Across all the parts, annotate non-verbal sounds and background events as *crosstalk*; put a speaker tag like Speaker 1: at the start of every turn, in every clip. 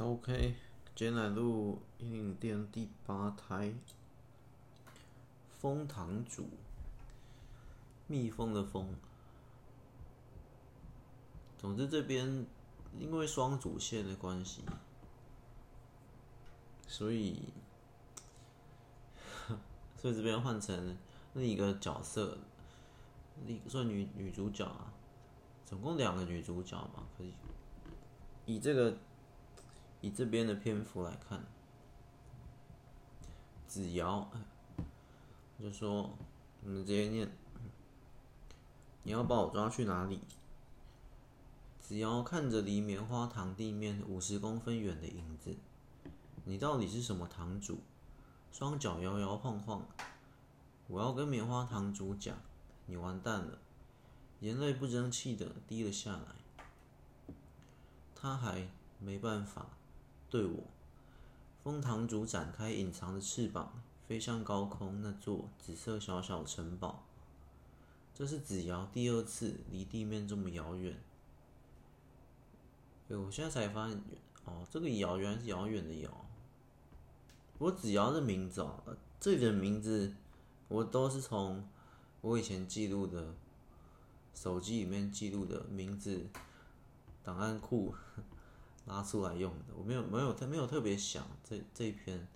Speaker 1: OK，今天来录一零店第八胎，蜂糖主，蜜蜂的蜂。总之这边因为双主线的关系，所以，*laughs* 所以这边换成另一个角色，一个算女女主角啊，总共两个女主角嘛，可以以这个。以这边的篇幅来看，子瑶，就说你们直接念，你要把我抓去哪里？子瑶看着离棉花糖地面五十公分远的影子，你到底是什么堂主？双脚摇摇晃晃，我要跟棉花糖主讲，你完蛋了，眼泪不争气的滴了下来，他还没办法。对我，枫糖主展开隐藏的翅膀，飞向高空那座紫色小小城堡。这是子瑶第二次离地面这么遥远。哎，我现在才发现，哦，这个遥原来是遥远的遥。不过子瑶的名字哦，这里的名字我都是从我以前记录的手机里面记录的名字档案库。拉出来用的，我没有没有特没有特别想这这一篇，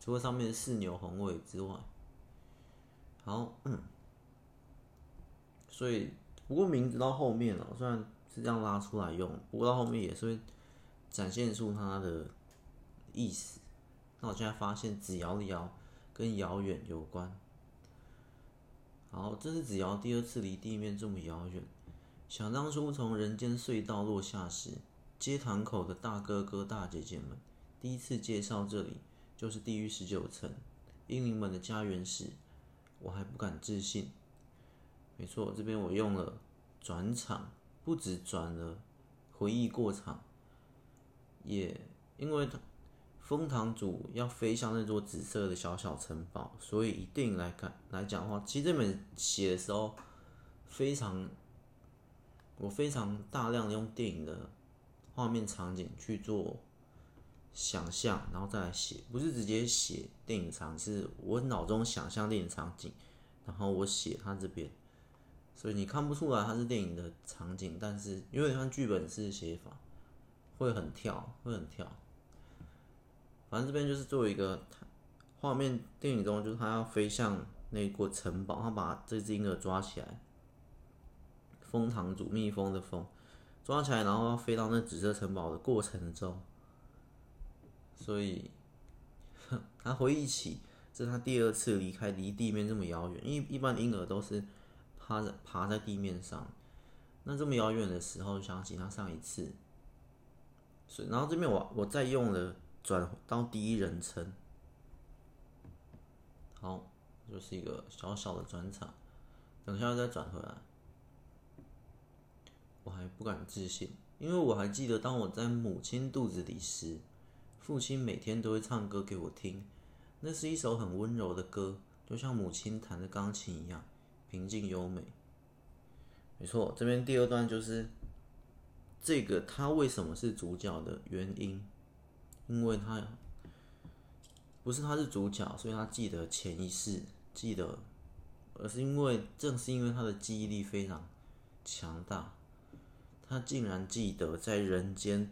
Speaker 1: 除了上面是四牛红尾之外，好，嗯，所以不过名字到后面了，虽然是这样拉出来用，不过到后面也是会展现出它的意思。那我现在发现子瑶的瑶跟遥远有关，好，这是子瑶第二次离地面这么遥远。想当初从人间隧道落下时，街堂口的大哥哥大姐姐们第一次介绍这里就是地狱十九层，英灵们的家园时，我还不敢置信。没错，这边我用了转场，不止转了回忆过场，也因为枫糖主要飞向那座紫色的小小城堡，所以一定来看来讲的话，其实这本写的时候非常。我非常大量的用电影的画面场景去做想象，然后再来写，不是直接写电影场，是我脑中想象电影场景，然后我写它这边，所以你看不出来它是电影的场景，但是因为它剧本式写法会很跳，会很跳。反正这边就是作为一个画面，电影中就是它要飞向那个城堡，它把这只婴儿抓起来。蜂糖主蜜蜂的蜂抓起来，然后飞到那紫色城堡的过程中，所以他回忆起这是他第二次离开离地面这么遥远。因为一般婴儿都是趴着爬在地面上，那这么遥远的时候，想起他上一次。所以，然后这边我我再用了转到第一人称，好，就是一个小小的转场，等一下再转回来。我还不敢置信，因为我还记得，当我在母亲肚子里时，父亲每天都会唱歌给我听。那是一首很温柔的歌，就像母亲弹的钢琴一样，平静优美。没错，这边第二段就是这个他为什么是主角的原因，因为他不是他是主角，所以他记得前一世记得，而是因为正是因为他的记忆力非常强大。他竟然记得在人间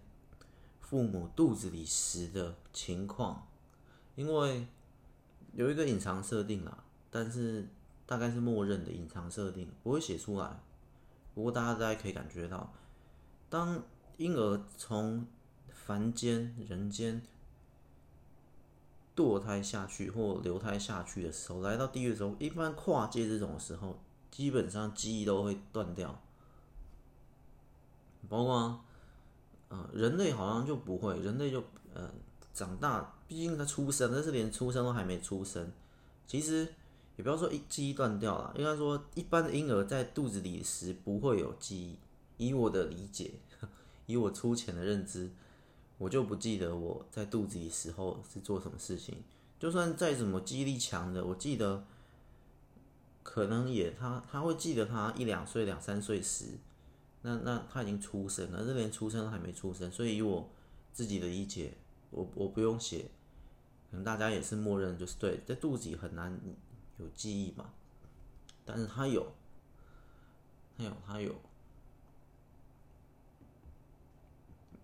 Speaker 1: 父母肚子里时的情况，因为有一个隐藏设定啦，但是大概是默认的隐藏设定，不会写出来。不过大家大概可以感觉到，当婴儿从凡间人间堕胎下去或流胎下去的时候，来到地狱的时候，一般跨界这种时候，基本上记忆都会断掉。包括，呃，人类好像就不会，人类就呃长大，毕竟他出生，但是连出生都还没出生。其实也不要说一记忆断掉了，应该说一般的婴儿在肚子里时不会有记忆。以我的理解，*laughs* 以我粗浅的认知，我就不记得我在肚子里时候是做什么事情。就算再怎么记忆力强的，我记得可能也他他会记得他一两岁、两三岁时。那那他已经出生了，这连出生都还没出生，所以以我自己的理解，我我不用写，可能大家也是默认就是对，在肚子里很难有记忆嘛，但是他有，他有他有，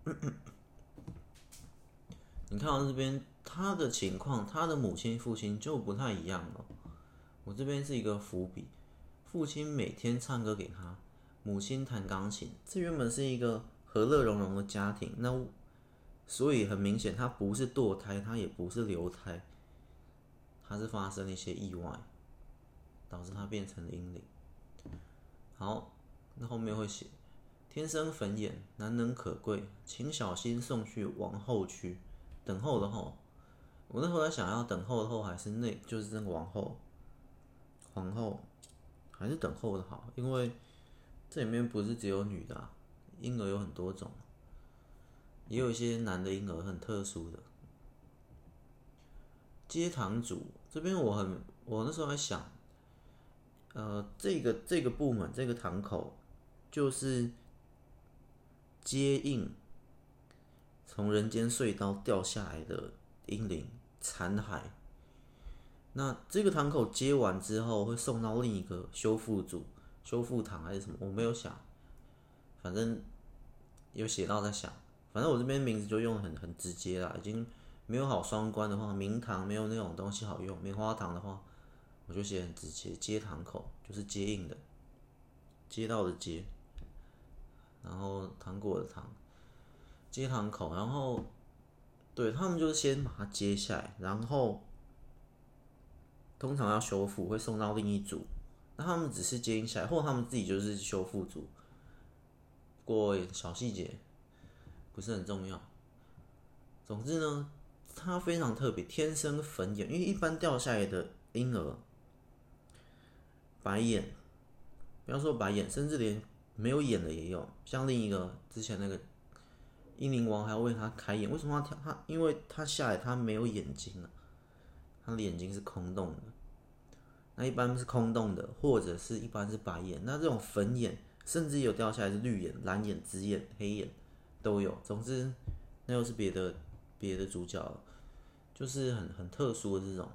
Speaker 1: *coughs* 你看到这边他的情况，他的母亲父亲就不太一样了。我这边是一个伏笔，父亲每天唱歌给他。母亲弹钢琴，这原本是一个和乐融融的家庭，那所以很明显，他不是堕胎，他也不是流胎，他是发生了一些意外，导致他变成了阴灵。好，那后面会写：天生粉眼，难能可贵，请小心送去王后区。等候的候，我那时候在想要等候的候，还是那，就是那个王后，皇后，还是等候的好，因为。这里面不是只有女的啊，婴儿有很多种，也有一些男的婴儿很特殊的。接堂主这边我很，我那时候在想，呃，这个这个部门这个堂口就是接应从人间隧道掉下来的婴灵残骸。那这个堂口接完之后，会送到另一个修复组。修复堂还是什么？我没有想，反正有写到在想，反正我这边名字就用得很很直接啦，已经没有好双关的话，明堂没有那种东西好用，棉花糖的话，我就写很直接，接堂口就是接应的，接到的接，然后糖果的糖，接堂口，然后对他们就是先把它接下来，然后通常要修复会送到另一组。那他们只是接应下来，或他们自己就是修复组。不过小细节不是很重要。总之呢，他非常特别，天生粉眼。因为一般掉下来的婴儿，白眼，不要说白眼，甚至连没有眼的也有。像另一个之前那个婴灵王还要为他开眼，为什么他他？因为他下来他没有眼睛了，他的眼睛是空洞的。那一般是空洞的，或者是一般是白眼。那这种粉眼，甚至有掉下来是绿眼、蓝眼、紫眼、黑眼都有。总之，那又是别的别的主角，就是很很特殊的这种，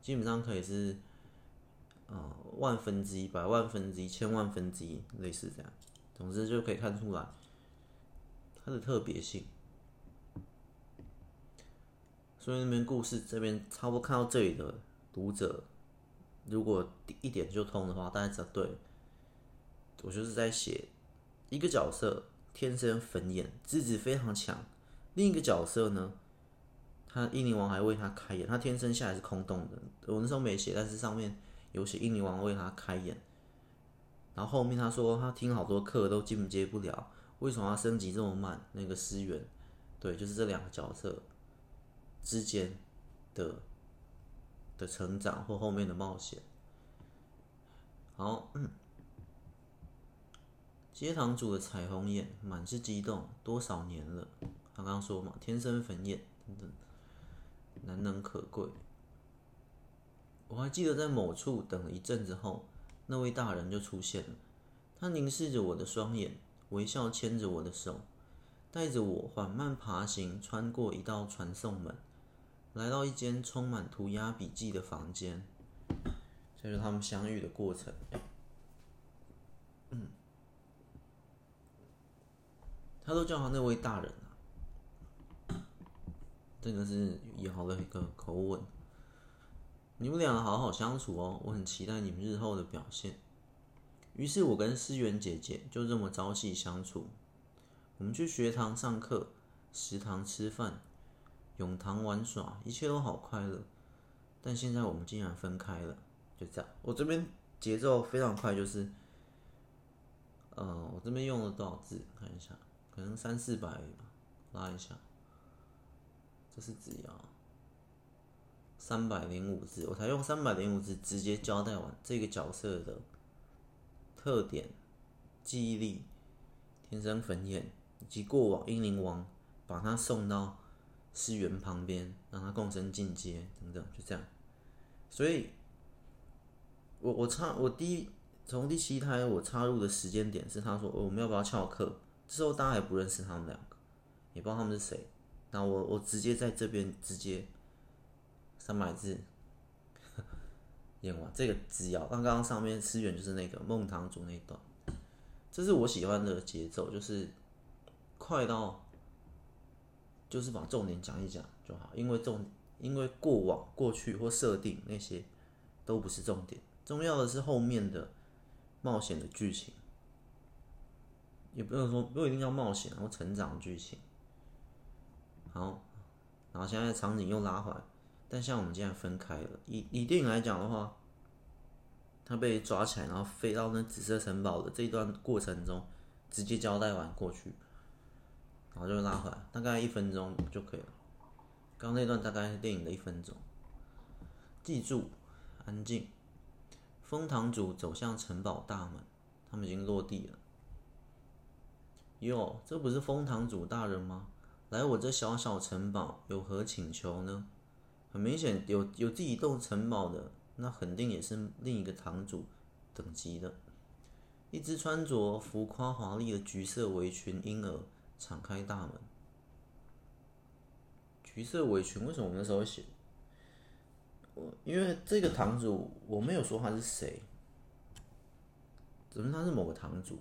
Speaker 1: 基本上可以是、呃、万分之一、百万分之一、千万分之一，类似这样。总之就可以看出来它的特别性。所以那边故事这边差不多看到这里的读者。如果一点就通的话，大家知道对。我就是在写一个角色天生粉眼，资质非常强；另一个角色呢，他英灵王还为他开眼，他天生下来是空洞的。我那时候没写，但是上面有写英灵王为他开眼。然后后面他说他听好多课都进阶不了，为什么他升级这么慢？那个思源，对，就是这两个角色之间的。的成长或后面的冒险。好，嗯，接堂主的彩虹眼满是激动，多少年了？他刚刚说嘛，天生粉眼，等等，难能可贵。我还记得在某处等了一阵子后，那位大人就出现了。他凝视着我的双眼，微笑牵着我的手，带着我缓慢爬行，穿过一道传送门。来到一间充满涂鸦笔记的房间，这是他们相遇的过程。他都叫他那位大人啊，这个是以后的一个口吻。你们两个好好相处哦，我很期待你们日后的表现。于是我跟思源姐姐就这么朝夕相处。我们去学堂上课，食堂吃饭。永堂玩耍，一切都好快乐，但现在我们竟然分开了，就这样。我这边节奏非常快，就是，呃，我这边用了多少字？看一下，可能三四百吧，拉一下，这是只要三百零五字，我才用三百零五字直接交代完这个角色的特点、记忆力、天生粉眼以及过往英灵王，把他送到。思源旁边，让他共生进阶等等，就这样。所以，我我插我第一从第七胎我插入的时间点是他说我们要不要翘课，这时候大家还不认识他们两个，也不知道他们是谁。那我我直接在这边直接三百字 *laughs* 演完这个只要刚刚上面思源就是那个孟堂主那段，这是我喜欢的节奏，就是快到就是把重点讲一讲就好，因为重因为过往过去或设定那些都不是重点，重要的是后面的冒险的剧情，也不用说不一定要冒险，然后成长剧情。好，然后现在场景又拉回来，但像我们现在分开了。以以电影来讲的话，他被抓起来，然后飞到那紫色城堡的这一段过程中，直接交代完过去，然后就拉回来，大概一分钟就可以了。刚那段大概是电影的一分钟。记住，安静。封堂主走向城堡大门，他们已经落地了。哟，这不是封堂主大人吗？来我这小小城堡有何请求呢？很明显，有有第一栋城堡的，那肯定也是另一个堂主等级的。一只穿着浮夸华丽的橘色围裙婴儿敞开大门。橘色围裙为什么我们那时候写？我因为这个堂主我没有说他是谁，怎么他是某个堂主？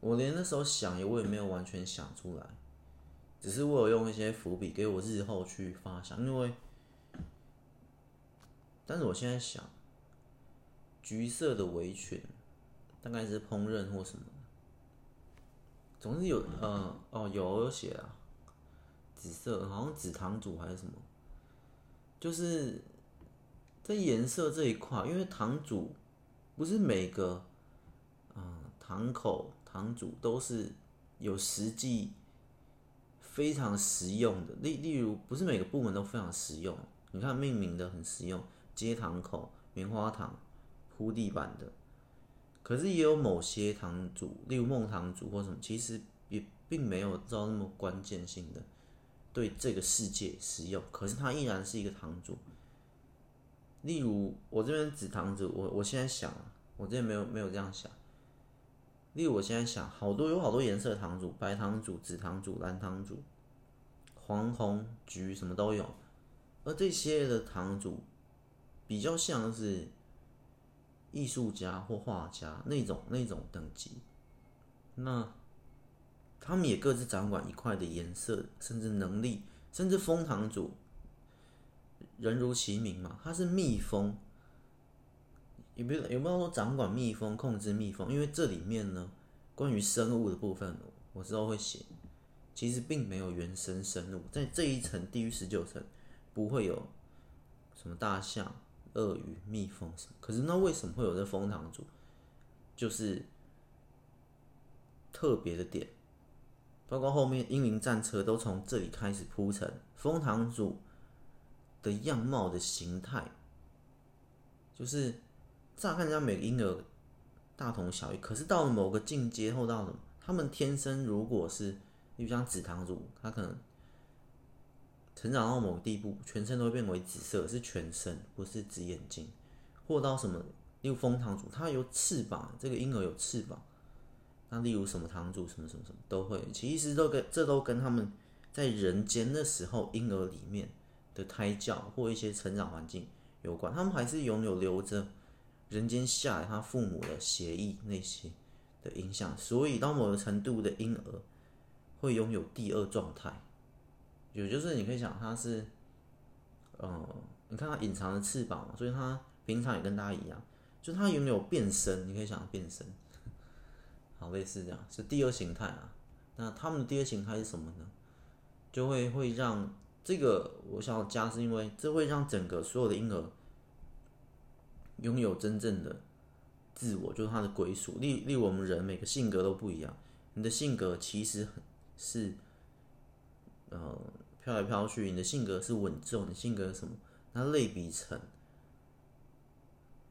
Speaker 1: 我连那时候想也我也没有完全想出来。只是我有用一些伏笔给我日后去发想，因为，但是我现在想，橘色的围裙大概是烹饪或什么，总之有呃哦有有写啊，紫色好像紫堂主还是什么，就是在颜色这一块，因为堂主不是每个嗯、呃、堂口堂主都是有实际。非常实用的，例例如不是每个部门都非常实用。你看命名的很实用，接堂口、棉花糖、铺地板的。可是也有某些堂主，例如孟堂主或什么，其实也并没有造那么关键性的对这个世界使用。可是他依然是一个堂主。例如我这边紫堂主，我我现在想，我这边没有没有这样想。例如，我现在想，好多有好多颜色的堂主，白堂主、紫堂主、蓝堂主、黄、红、橘，什么都有。而这些的堂主比较像是艺术家或画家那种那种等级。那他们也各自掌管一块的颜色，甚至能力，甚至蜂堂主，人如其名嘛，他是蜜蜂。有没有有没有说掌管蜜蜂、控制蜜蜂？因为这里面呢，关于生物的部分，我之后会写。其实并没有原生生物，在这一层地狱十九层不会有什么大象、鳄鱼、蜜蜂什么。可是那为什么会有这枫堂主？就是特别的点，包括后面英灵战车都从这里开始铺陈，枫堂主的样貌的形态，就是。乍看人家每个婴儿大同小异，可是到了某个境界后，到什么？他们天生如果是，比如像紫堂主，他可能成长到某个地步，全身都会变为紫色，是全身，不是只眼睛。或到什么？例如枫堂主，他有翅膀，这个婴儿有翅膀。那例如什么堂主，什么什么什么都会，其实都跟这都跟他们在人间的时候婴儿里面的胎教或一些成长环境有关，他们还是拥有留着。人间下来，他父母的协议那些的影响，所以到某个程度的婴儿会拥有第二状态，也就是你可以想他是，呃，你看他隐藏的翅膀，所以他平常也跟大家一样，就他拥有变身，你可以想变身，*laughs* 好类似这样，是第二形态啊。那他们的第二形态是什么呢？就会会让这个我想要加，是因为这会让整个所有的婴儿。拥有真正的自我，就是他的归属。例例如我们人每个性格都不一样，你的性格其实是，呃，飘来飘去。你的性格是稳重，你性格是什么？那类比成，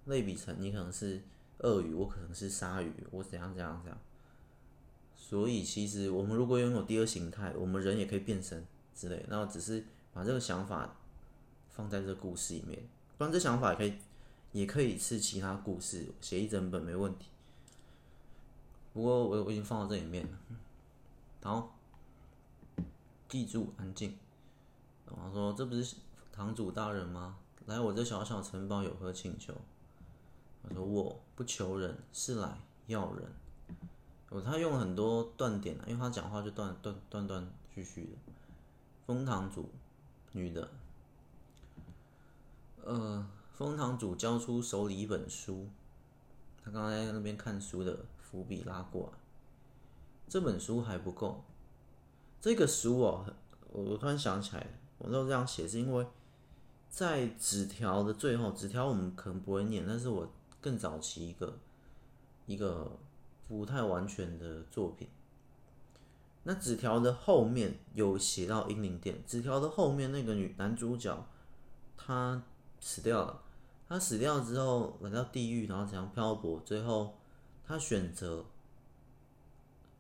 Speaker 1: 类比成，你可能是鳄鱼，我可能是鲨鱼，我怎样怎样怎样。所以其实我们如果拥有第二形态，我们人也可以变身之类。然后只是把这个想法放在这个故事里面，不然这想法也可以。也可以是其他故事，写一整本没问题。不过我我已经放到这里面了。好，记住安静。然后说：“这不是堂主大人吗？来我这小小城堡有何请求？”他说：“我不求人，是来要人。”哦，他用很多断点，因为他讲话就断断断断续续的。封堂主，女的。呃，封堂主交出手里一本书，他刚才在那边看书的伏笔拉过来。这本书还不够，这个书哦，我突然想起来了，我都这样写是因为在纸条的最后，纸条我们可能不会念，但是我更早期一个一个。不太完全的作品。那纸条的后面有写到英灵殿，纸条的后面那个女男主角，他死掉了。他死掉之后来到地狱，然后怎样漂泊，最后他选择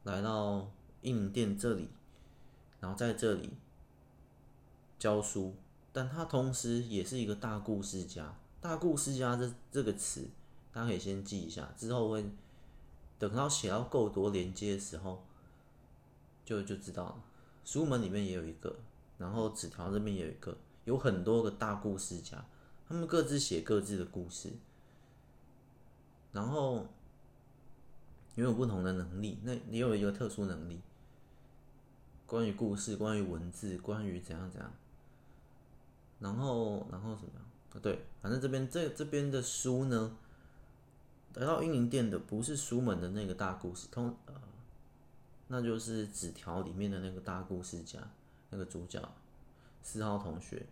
Speaker 1: 来到英灵殿这里，然后在这里教书。但他同时也是一个大故事家。大故事家这这个词，大家可以先记一下，之后会。等到写到够多连接的时候，就就知道了。书门里面也有一个，然后纸条这边也有一个，有很多个大故事家，他们各自写各自的故事，然后拥有不同的能力。那也有一个特殊能力，关于故事，关于文字，关于怎样怎样。然后，然后什么样？啊？对，反正这边这这边的书呢。来到英营店的不是书门的那个大故事，通呃，那就是纸条里面的那个大故事家，那个主角四号同学。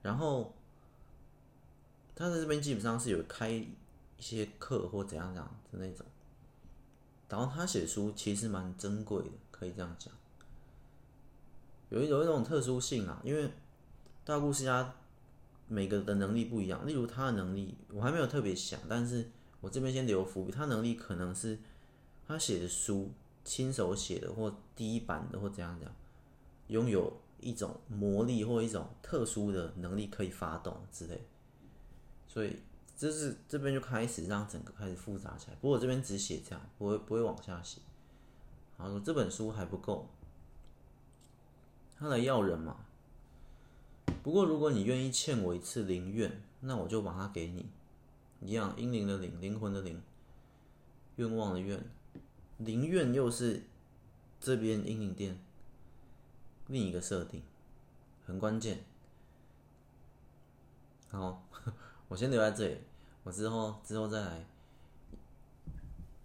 Speaker 1: 然后他在这边基本上是有开一些课或怎样怎样的那种。然后他写书其实蛮珍贵的，可以这样讲。有一有一种特殊性啊，因为大故事家每个的能力不一样，例如他的能力我还没有特别想，但是。我这边先留伏笔，他能力可能是他写的书亲手写的，或第一版的，或怎样怎样，拥有一种魔力或一种特殊的能力可以发动之类，所以这是这边就开始让整个开始复杂起来。不过我这边只写这样，不会不会往下写。然后说这本书还不够，他来要人嘛。不过如果你愿意欠我一次灵愿，那我就把它给你。一样，英灵的灵，灵魂的灵，愿望的愿，灵愿又是这边阴灵殿另一个设定，很关键。好，*laughs* 我先留在这里，我之后之后再来。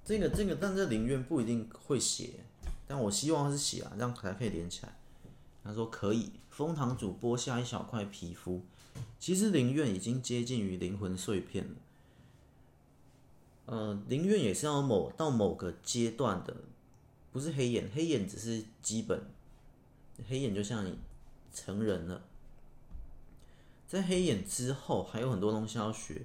Speaker 1: 这个这个，但这灵愿不一定会写，但我希望是写啊，这样才可以连起来。他说可以，封堂主剥下一小块皮肤，其实灵愿已经接近于灵魂碎片了。呃，灵愿也是要某到某个阶段的，不是黑眼，黑眼只是基本，黑眼就像你成人了，在黑眼之后还有很多东西要学，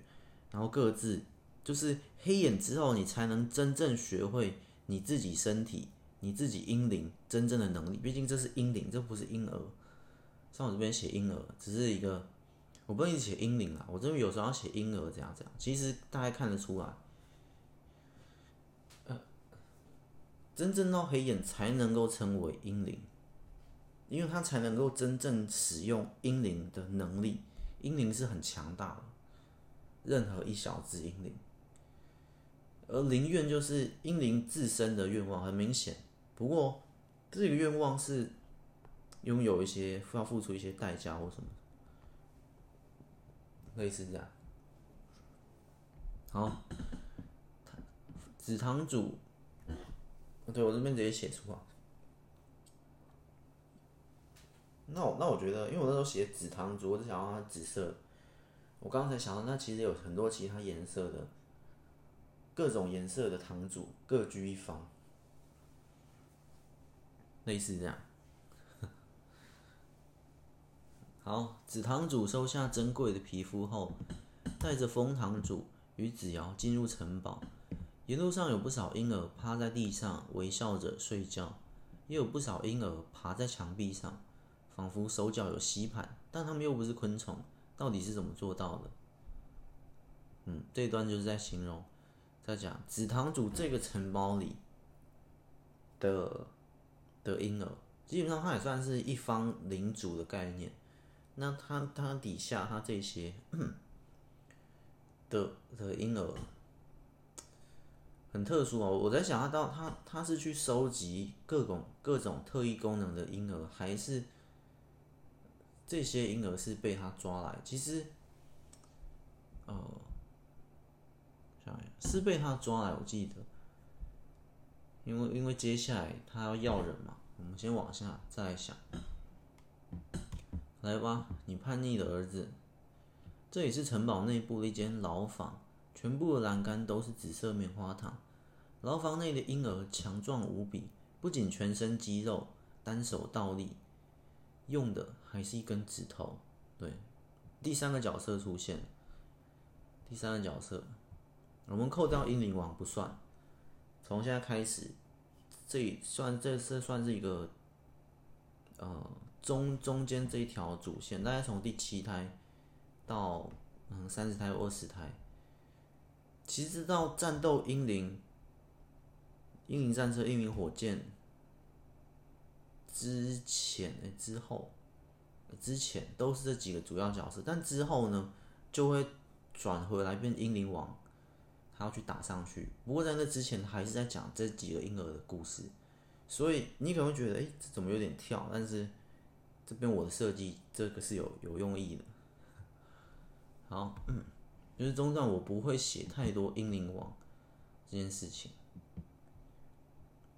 Speaker 1: 然后各自就是黑眼之后，你才能真正学会你自己身体、你自己阴灵真正的能力。毕竟这是婴灵，这不是婴儿。像我这边写婴儿，只是一个，我不能一直写婴灵啊，我这边有时候要写婴儿，这样这样，其实大家看得出来。真正到黑眼才能够称为婴灵，因为他才能够真正使用婴灵的能力。婴灵是很强大的，任何一小只婴灵。而灵愿就是婴灵自身的愿望，很明显。不过这个愿望是拥有一些要付出一些代价或什么，类似这样。好，紫堂主。对，我这边直接写出来。那我那我觉得，因为我那时候写紫堂主，我只想要它紫色。我刚才想到，那其实有很多其他颜色的，各种颜色的堂主各居一方，类似这样。好，紫堂主收下珍贵的皮肤后，带着封堂主与子瑶进入城堡。沿路上有不少婴儿趴在地上微笑着睡觉，也有不少婴儿爬在墙壁上，仿佛手脚有吸盘，但他们又不是昆虫，到底是怎么做到的？嗯，这一段就是在形容，在讲紫堂主这个城堡里的的婴儿，基本上他也算是一方领主的概念。那他他底下他这些的 *clears throat* 的婴儿很特殊哦，我在想他到他他是去收集各种各种特异功能的婴儿，还是这些婴儿是被他抓来？其实，呃，想是被他抓来，我记得，因为因为接下来他要要人嘛，我们先往下再来想。来吧，你叛逆的儿子。这里是城堡内部的一间牢房，全部的栏杆都是紫色棉花糖。牢房内的婴儿强壮无比，不仅全身肌肉，单手倒立，用的还是一根指头。对，第三个角色出现。第三个角色，我们扣掉英灵王不算。从现在开始，这算这是算是一个，呃。中中间这一条主线，大概从第七胎到嗯三十胎或二十胎，其实到战斗英灵、英灵战车、英灵火箭之前、欸、之后、之前都是这几个主要角色，但之后呢就会转回来变英灵王，他要去打上去。不过在那之前还是在讲这几个婴儿的故事，所以你可能会觉得，哎、这怎么有点跳？但是。这边我的设计，这个是有有用意的。好，嗯，就是中段我不会写太多英灵王这件事情，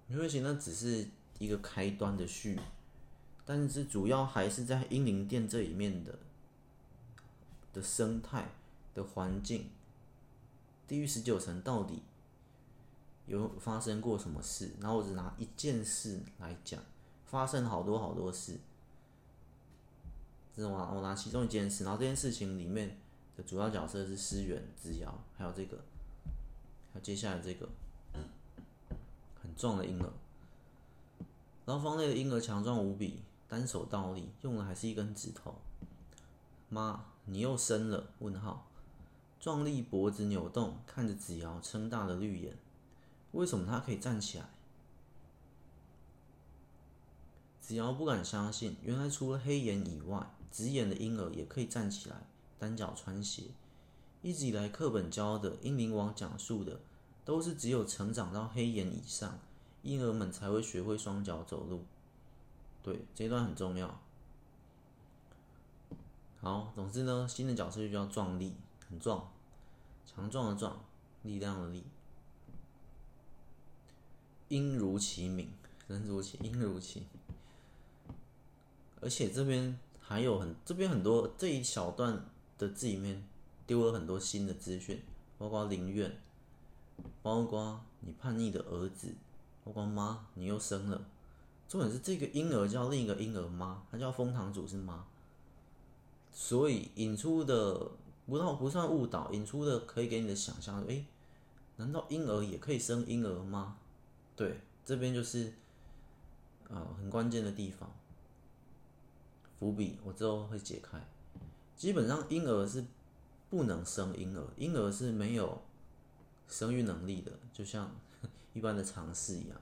Speaker 1: 因为写那只是一个开端的序，但是主要还是在英灵殿这里面的的生态的环境，地狱十九层到底有发生过什么事？然后我只拿一件事来讲，发生好多好多事。这是我拿我拿其中一件事，然后这件事情里面的主要角色是思源、子瑶，还有这个，还有接下来这个很壮的婴儿。然后房内的婴儿强壮无比，单手倒立，用的还是一根指头。妈，你又生了？问号。壮丽脖子扭动，看着子瑶撑大的绿眼。为什么他可以站起来？子瑶不敢相信，原来除了黑眼以外。紫眼的婴儿也可以站起来，单脚穿鞋。一直以来，课本教的英灵王讲述的，都是只有成长到黑眼以上，婴儿们才会学会双脚走路。对，这一段很重要。好，总之呢，新的角色就叫壮丽，很壮，强壮的壮，力量的力。音如其名，人如其音如其，而且这边。还有很这边很多这一小段的字里面丢了很多新的资讯，包括灵院，包括你叛逆的儿子，包括妈你又生了，重点是这个婴儿叫另一个婴儿妈，他叫封堂主是妈，所以引出的不到不算误导，引出的可以给你的想象，诶，难道婴儿也可以生婴儿吗？对，这边就是啊、很关键的地方。伏笔我之后会解开。基本上婴儿是不能生婴儿，婴儿是没有生育能力的，就像 *laughs* 一般的常识一样。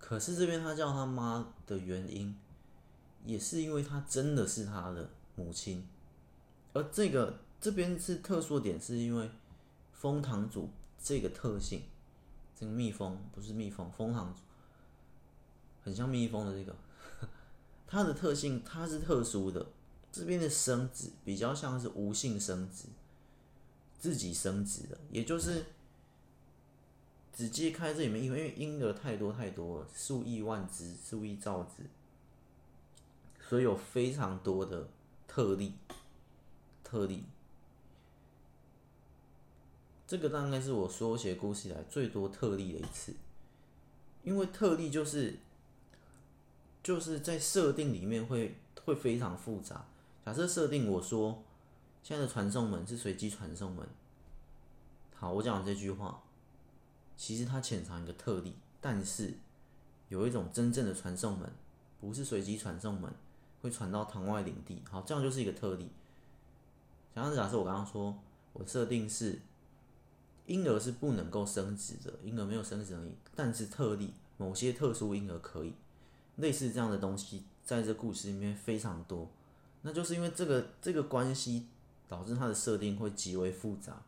Speaker 1: 可是这边他叫他妈的原因，也是因为他真的是他的母亲。而这个这边是特殊点，是因为蜂堂主这个特性，这个蜜蜂不是蜜蜂，蜂堂主很像蜜蜂的这个。它的特性，它是特殊的。这边的生殖比较像是无性生殖，自己生殖的，也就是只揭开这里面，因为婴儿太多太多了，数亿万只、数亿兆只，所以有非常多的特例。特例，这个大概是我说写故事以来最多特例的一次，因为特例就是。就是在设定里面会会非常复杂。假设设定我说现在的传送门是随机传送门，好，我讲完这句话，其实它潜藏一个特例，但是有一种真正的传送门不是随机传送门，会传到堂外领地。好，这样就是一个特例。假设假设我刚刚说我设定是婴儿是不能够生殖的，婴儿没有生殖能力，但是特例某些特殊婴儿可以，类似这样的东西在这故事里面非常多，那就是因为这个这个关系导致它的设定会极为复杂，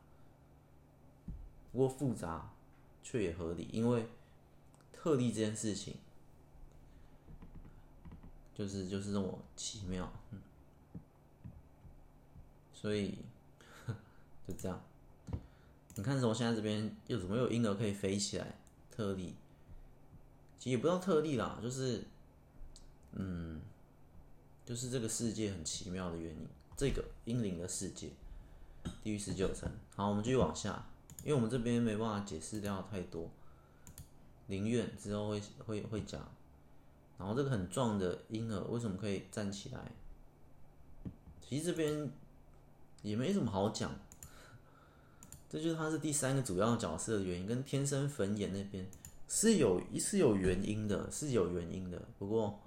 Speaker 1: 不过复杂却也合理，因为特例这件事情就是就是这么奇妙，所以就这样。你看，从现在这边又怎么有婴儿可以飞起来？特例，其实也不知道特例啦，就是，嗯，就是这个世界很奇妙的原因。这个婴灵的世界，地狱十九层。好，我们继续往下，因为我们这边没办法解释掉太多。灵院之后会会会讲，然后这个很壮的婴儿为什么可以站起来？其实这边也没什么好讲。这就是他是第三个主要角色的原因，跟天生坟眼那边是有是有原因的，是有原因的。不过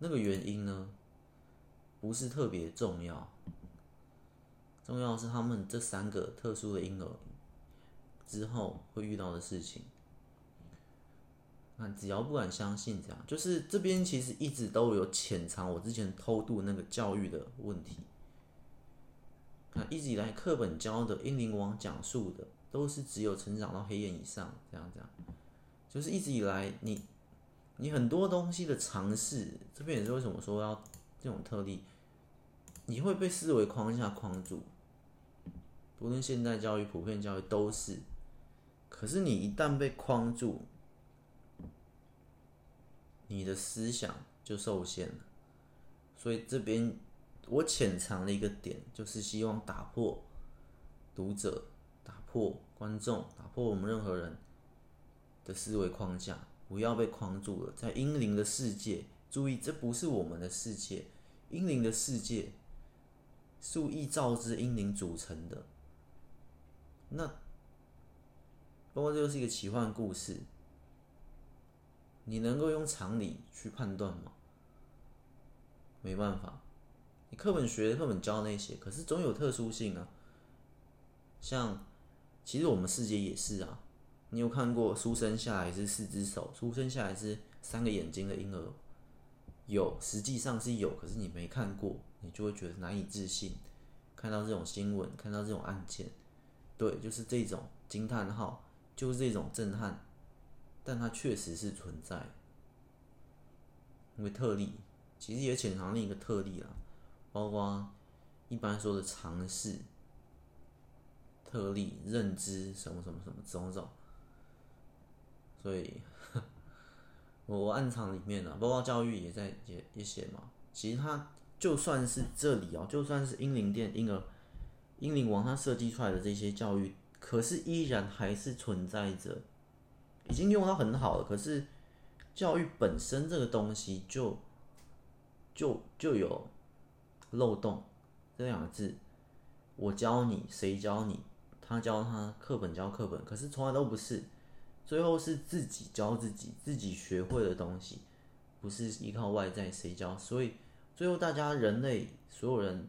Speaker 1: 那个原因呢，不是特别重要，重要是他们这三个特殊的婴儿之后会遇到的事情。那只要不敢相信这样，就是这边其实一直都有潜藏我之前偷渡那个教育的问题。那一直以来课本教的英灵王讲述的都是只有成长到黑眼以上这样这样，就是一直以来你你很多东西的尝试，这边也是为什么说要这种特例，你会被思维框架框住，不论现代教育、普遍教育都是，可是你一旦被框住，你的思想就受限了，所以这边。我潜藏了一个点，就是希望打破读者、打破观众、打破我们任何人的思维框架，不要被框住了。在英灵的世界，注意，这不是我们的世界，英灵的世界，数亿兆只婴灵组成的。那，包括这就是一个奇幻故事，你能够用常理去判断吗？没办法。你课本学课本教那些，可是总有特殊性啊。像，其实我们世界也是啊。你有看过书生下来是四只手，书生下来是三个眼睛的婴儿？有，实际上是有，可是你没看过，你就会觉得难以置信。看到这种新闻，看到这种案件，对，就是这种惊叹号，就是这种震撼，但它确实是存在。因为特例，其实也潜藏另一个特例啊。包括一般说的常识、特例、认知什么什么什么种种，所以 *laughs* 我暗藏里面呢，包括教育也在也也写嘛。其实它就算是这里哦，就算是英灵殿婴儿英灵王他设计出来的这些教育，可是依然还是存在着，已经用到很好了。可是教育本身这个东西就就就有。漏洞这两个字，我教你，谁教你？他教他，课本教课本，可是从来都不是。最后是自己教自己，自己学会的东西，不是依靠外在谁教。所以最后大家人类所有人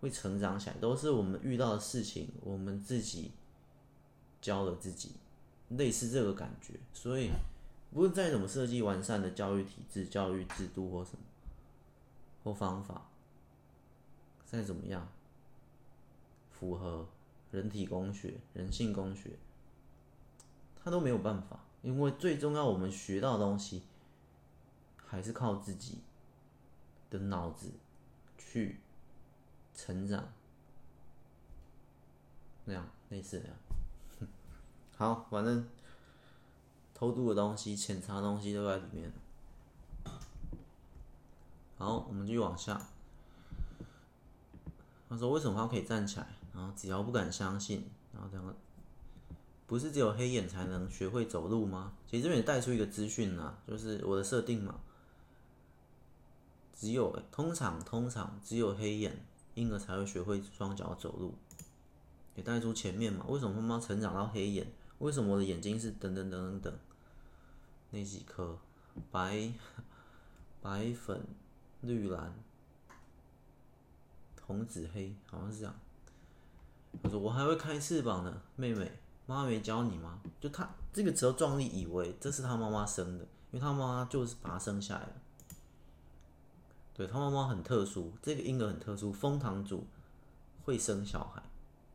Speaker 1: 会成长起来，都是我们遇到的事情，我们自己教了自己，类似这个感觉。所以，不论再怎么设计完善的教育体制、教育制度或什么或方法。再怎么样，符合人体工学、人性工学，他都没有办法，因为最重要，我们学到的东西，还是靠自己的脑子去成长，那样类似那样。*laughs* 好，反正偷渡的东西、潜藏的东西都在里面。好，我们继续往下。他说：“为什么他可以站起来？然后只要不敢相信，然后这样，不是只有黑眼才能学会走路吗？其实这边也带出一个资讯啊，就是我的设定嘛。只有通常通常只有黑眼婴儿才会学会双脚走路，也带出前面嘛。为什么妈妈成长到黑眼？为什么我的眼睛是等等等等等那几颗白白粉绿蓝？”红紫黑好像是这样，他说：“我还会开翅膀呢，妹妹，妈妈没教你吗？”就他这个时候，壮丽以为这是他妈妈生的，因为他妈妈就是把他生下来的。对，他妈妈很特殊，这个婴儿很特殊，封堂主会生小孩，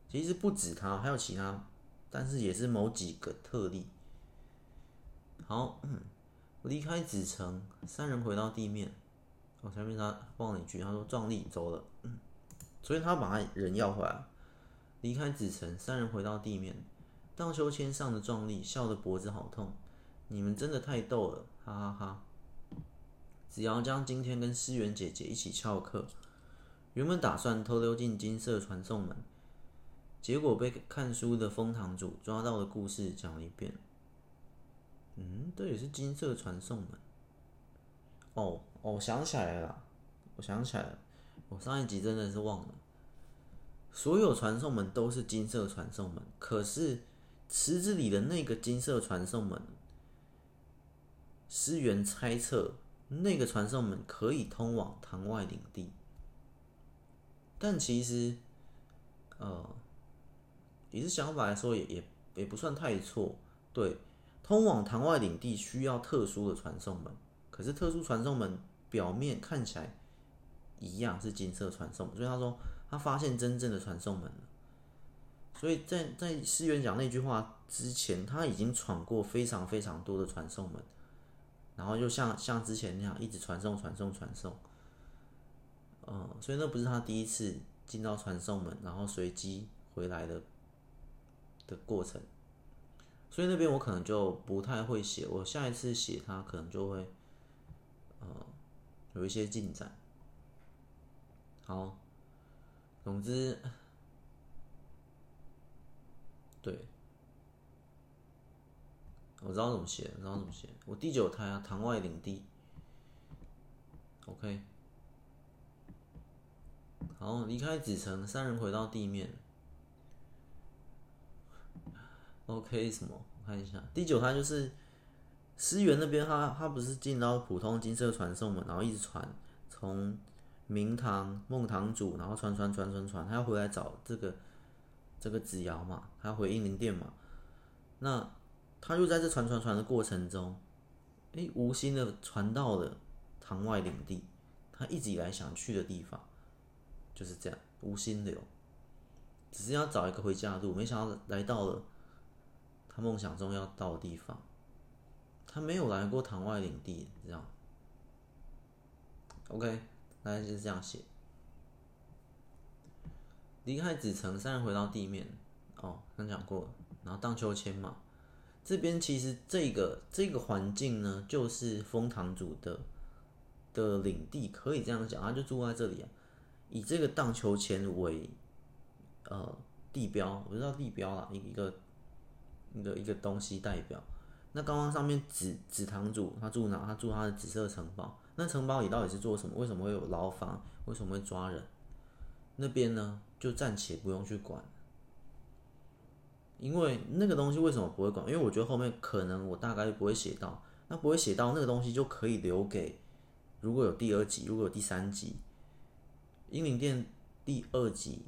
Speaker 1: 其实不止他，还有其他，但是也是某几个特例。好，离开紫城，三人回到地面。我前面他忘了一句，他说：“壮丽走了。”，所以他把他人要回来。离开紫城，三人回到地面。荡秋千上的壮丽笑得脖子好痛。你们真的太逗了，哈哈哈哈。子瑶将今天跟思源姐姐一起翘课，原本打算偷溜进金色传送门，结果被看书的枫堂主抓到的故事讲了一遍。嗯，这也是金色传送门。哦哦，我想起来了，我想起来了，我上一集真的是忘了。所有传送门都是金色传送门，可是池子里的那个金色传送门，诗媛猜测。那个传送门可以通往堂外领地，但其实，呃，也是想法来说也也也不算太错。对，通往堂外领地需要特殊的传送门，可是特殊传送门表面看起来一样是金色传送，所以他说他发现真正的传送门了。所以在在思源讲那句话之前，他已经闯过非常非常多的传送门。然后就像像之前那样一直传送传送传送，嗯，所以那不是他第一次进到传送门，然后随机回来的的过程，所以那边我可能就不太会写，我下一次写它可能就会，呃，有一些进展。好，总之，对。我知道怎么写，我知道怎么写。我第九胎啊，堂外领地。OK，好，离开紫城，三人回到地面。OK，什么？我看一下，第九胎就是思源那边，他他不是进到普通金色传送门，然后一直传，从明堂孟堂主，然后传传传传传，他要回来找这个这个子瑶嘛，他回英灵殿嘛，那。他就在这传传传的过程中，诶，无心的传到了堂外领地，他一直以来想去的地方，就是这样，无心流，只是要找一个回家的路，没想到来到了他梦想中要到的地方，他没有来过堂外领地，这样，OK，大概就是这样写。离开紫城，三人回到地面，哦，刚讲过，然后荡秋千嘛。这边其实这个这个环境呢，就是枫堂主的的领地，可以这样讲，他就住在这里啊。以这个荡秋千为呃地标，我知道地标啦，一个一个一个东西代表。那刚刚上面紫紫堂主他住哪？他住他的紫色城堡。那城堡里到底是做什么？为什么会有牢房？为什么会抓人？那边呢，就暂且不用去管。因为那个东西为什么不会管？因为我觉得后面可能我大概不会写到，那不会写到那个东西就可以留给如果有第二集，如果有第三集，英灵殿第二集，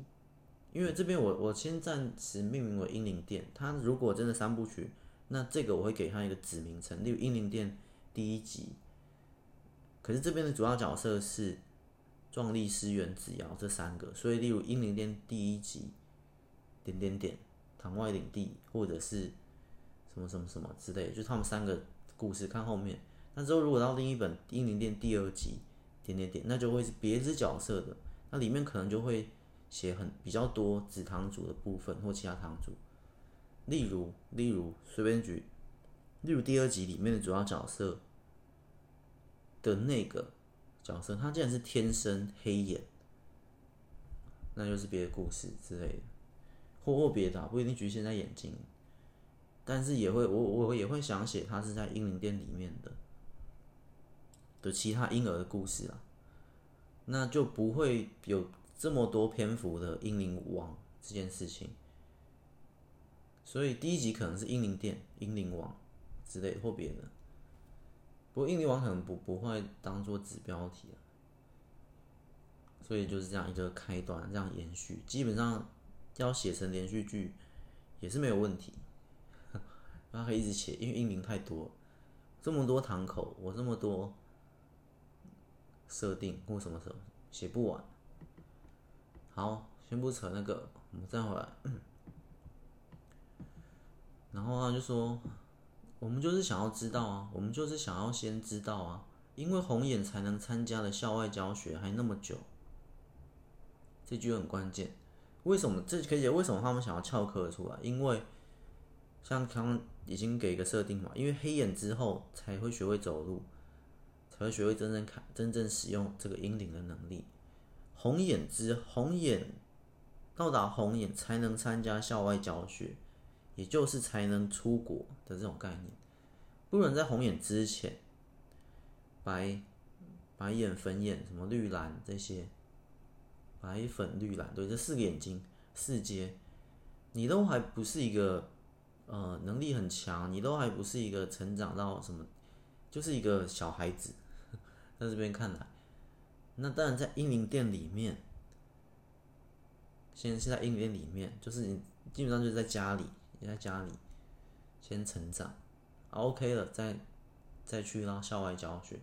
Speaker 1: 因为这边我我先暂时命名为英灵殿，它如果真的三部曲，那这个我会给它一个子名称，例如英灵殿第一集。可是这边的主要角色是壮丽、诗媛、子瑶这三个，所以例如英灵殿第一集，点点点。堂外领地，或者是什么什么什么之类的，就他们三个故事看后面。那之后如果到另一本《英灵殿》第二集，点点点，那就会是别只角色的，那里面可能就会写很比较多子堂主的部分或其他堂主。例如，例如随便举，例如第二集里面的主要角色的那个角色，他竟然是天生黑眼，那就是别的故事之类的。或或别的，不一定局限在眼睛，但是也会，我我也会想写他是在英灵殿里面的的其他婴儿的故事啊，那就不会有这么多篇幅的英灵王这件事情，所以第一集可能是英灵殿、英灵王之类或别的，不过印尼王可能不不会当做子标题啊，所以就是这样一个开端，这样延续，基本上。要写成连续剧也是没有问题，他可以一直写，因为印尼太多，这么多堂口，我这么多设定或什么时候写不完。好，先不扯那个，我们再回来。*coughs* 然后他就说，我们就是想要知道啊，我们就是想要先知道啊，因为红眼才能参加的校外教学还那么久，这句很关键。为什么？这可以为什么他们想要翘课出来？因为像刚刚已经给一个设定嘛，因为黑眼之后才会学会走路，才会学会真正看、真正使用这个阴灵的能力。红眼之红眼到达红眼才能参加校外教学，也就是才能出国的这种概念。不能在红眼之前，白白眼、粉眼、什么绿蓝这些。白粉绿蓝，对，这四个眼睛，四阶，你都还不是一个，呃，能力很强，你都还不是一个成长到什么，就是一个小孩子，*laughs* 在这边看来，那当然在英灵殿里面，先是在英灵殿里面，就是你基本上就是在家里，你在家里先成长，OK 了，再再去到校外教学，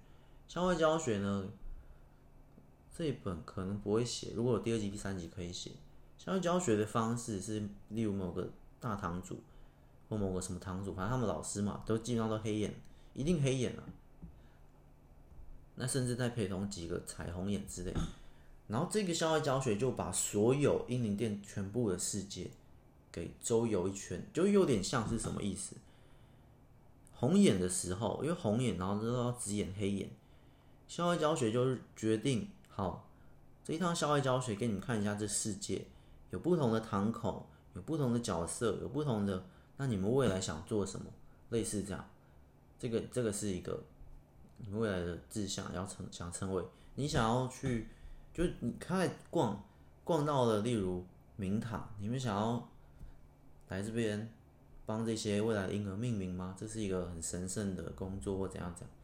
Speaker 1: 校外教学呢？这一本可能不会写，如果有第二集、第三集可以写。校外教学的方式是，例如某个大堂主或某个什么堂主，反正他们老师嘛，都基本上都黑眼，一定黑眼了。那甚至再陪同几个彩虹眼之类。然后这个校外教学就把所有英灵殿全部的世界给周游一圈，就有点像是什么意思？红眼的时候，因为红眼，然后都要紫眼、黑眼，校外教学就是决定。好，这一趟校外教学给你们看一下这世界，有不同的堂口，有不同的角色，有不同的。那你们未来想做什么？类似这样，这个这个是一个你未来的志向，要成想成为。你想要去，就你开逛逛到了，例如明堂，你们想要来这边帮这些未来的婴儿命名吗？这是一个很神圣的工作，或怎样怎样。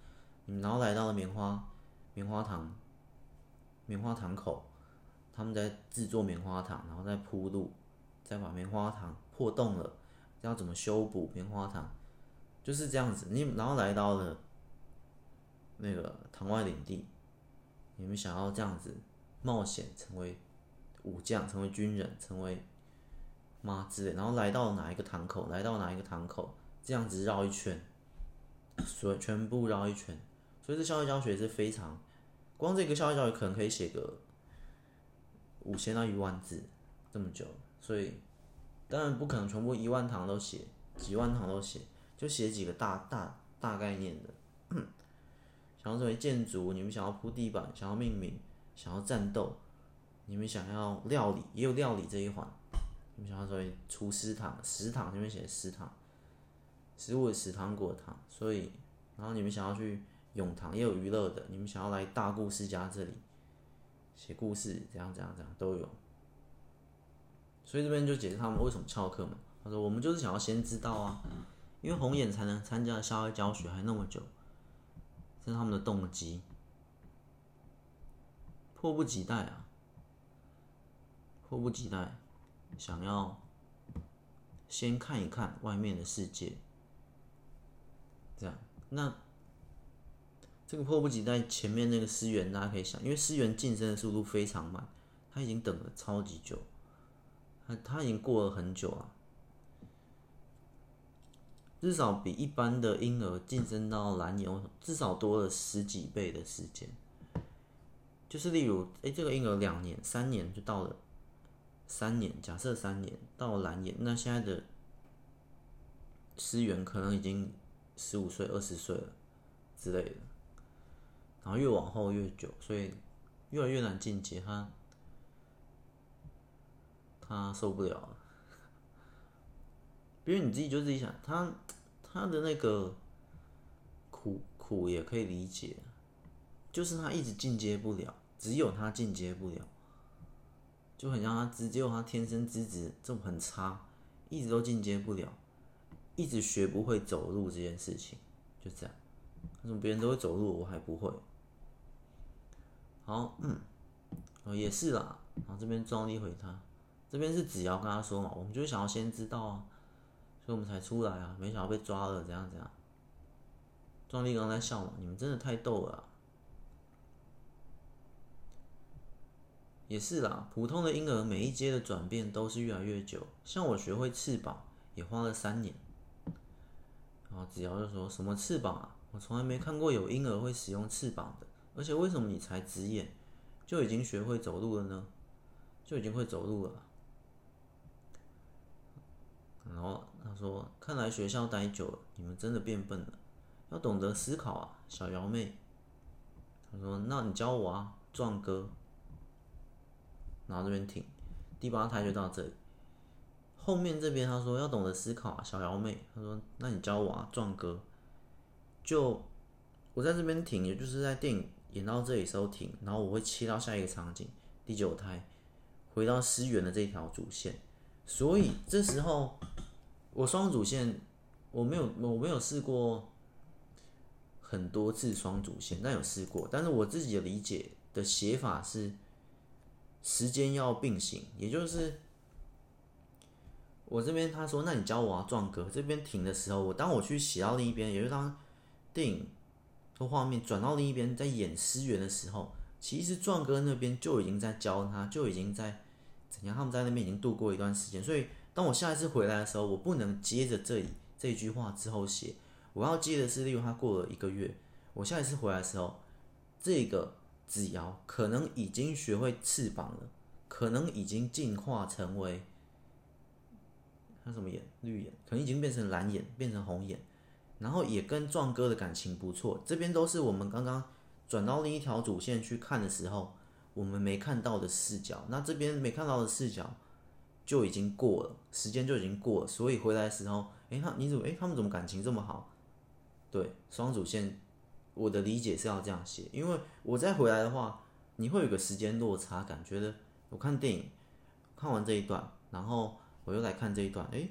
Speaker 1: 你们然后来到了棉花棉花糖。棉花糖口，他们在制作棉花糖，然后再铺路，再把棉花糖破洞了，要怎么修补棉花糖？就是这样子。你然后来到了那个堂外领地，你们想要这样子冒险，成为武将，成为军人，成为妈之类。然后来到哪一个堂口？来到哪一个堂口？这样子绕一圈，所全部绕一圈。所以这校外教学是非常。光这个校外教育可能可以写个五千到一万字这么久，所以当然不可能全部一万堂都写，几万堂都写，就写几个大大大概念的。想要成为建筑，你们想要铺地板，想要命名，想要战斗，你们想要料理，也有料理这一环。我们想要说厨师堂，食堂这边写食堂，食物的食堂果堂，所以然后你们想要去。永堂也有娱乐的，你们想要来大故事家这里写故事，这样这样这样都有。所以这边就解释他们为什么翘课嘛。他说我们就是想要先知道啊，因为红眼才能参加校外教学还那么久，这是他们的动机，迫不及待啊，迫不及待想要先看一看外面的世界，这样那。这个迫不及待，前面那个思源大家可以想，因为思源晋升的速度非常慢，他已经等了超级久，他他已经过了很久了，至少比一般的婴儿晋升到蓝牛，至少多了十几倍的时间。就是例如，哎，这个婴儿两年、三年就到了三年，假设三年到蓝眼，那现在的思源可能已经十五岁、二十岁了之类的。然后越往后越久，所以越来越难进阶。他他受不了了，因为你自己就自己想，他他的那个苦苦也可以理解，就是他一直进阶不了，只有他进阶不了，就很像他直接他天生资质这种很差，一直都进阶不了，一直学不会走路这件事情，就这样。为什么别人都会走路，我还不会？好，嗯，哦，也是啦。然后这边壮丽回他，这边是子瑶跟他说嘛，我们就想要先知道啊，所以我们才出来啊，没想到被抓了，怎样怎样。壮丽刚刚在笑嘛，你们真的太逗了。也是啦，普通的婴儿每一阶的转变都是越来越久，像我学会翅膀也花了三年。然后子瑶就说什么翅膀啊？我从来没看过有婴儿会使用翅膀的，而且为什么你才只眼就已经学会走路了呢？就已经会走路了。然后他说：“看来学校待久了，你们真的变笨了，要懂得思考啊，小瑶妹。”他说：“那你教我啊，壮哥。”然后这边停，第八胎就到这里。后面这边他说要懂得思考啊，小瑶妹。他说：“那你教我啊，壮哥。”就我在这边停，也就是在电影演到这里时候停，然后我会切到下一个场景，第九胎回到思源的这条主线。所以这时候我双主线我没有我没有试过很多次双主线，但有试过。但是我自己的理解的写法是。时间要并行，也就是我这边他说，那你教我啊，壮哥。这边停的时候，我当我去写到另一边，也就是当电影的画面转到另一边，在演思源的时候，其实壮哥那边就已经在教他，就已经在怎样，他们在那边已经度过一段时间。所以当我下一次回来的时候，我不能接着这里这一句话之后写，我要接的是，例如他过了一个月，我下一次回来的时候，这个。子瑶可能已经学会翅膀了，可能已经进化成为他什么眼？绿眼，可能已经变成蓝眼，变成红眼，然后也跟壮哥的感情不错。这边都是我们刚刚转到另一条主线去看的时候，我们没看到的视角。那这边没看到的视角就已经过了，时间就已经过了，所以回来的时候，哎，他你怎么？哎，他们怎么感情这么好？对，双主线。我的理解是要这样写，因为我再回来的话，你会有个时间落差感，觉得我看电影看完这一段，然后我又来看这一段，诶，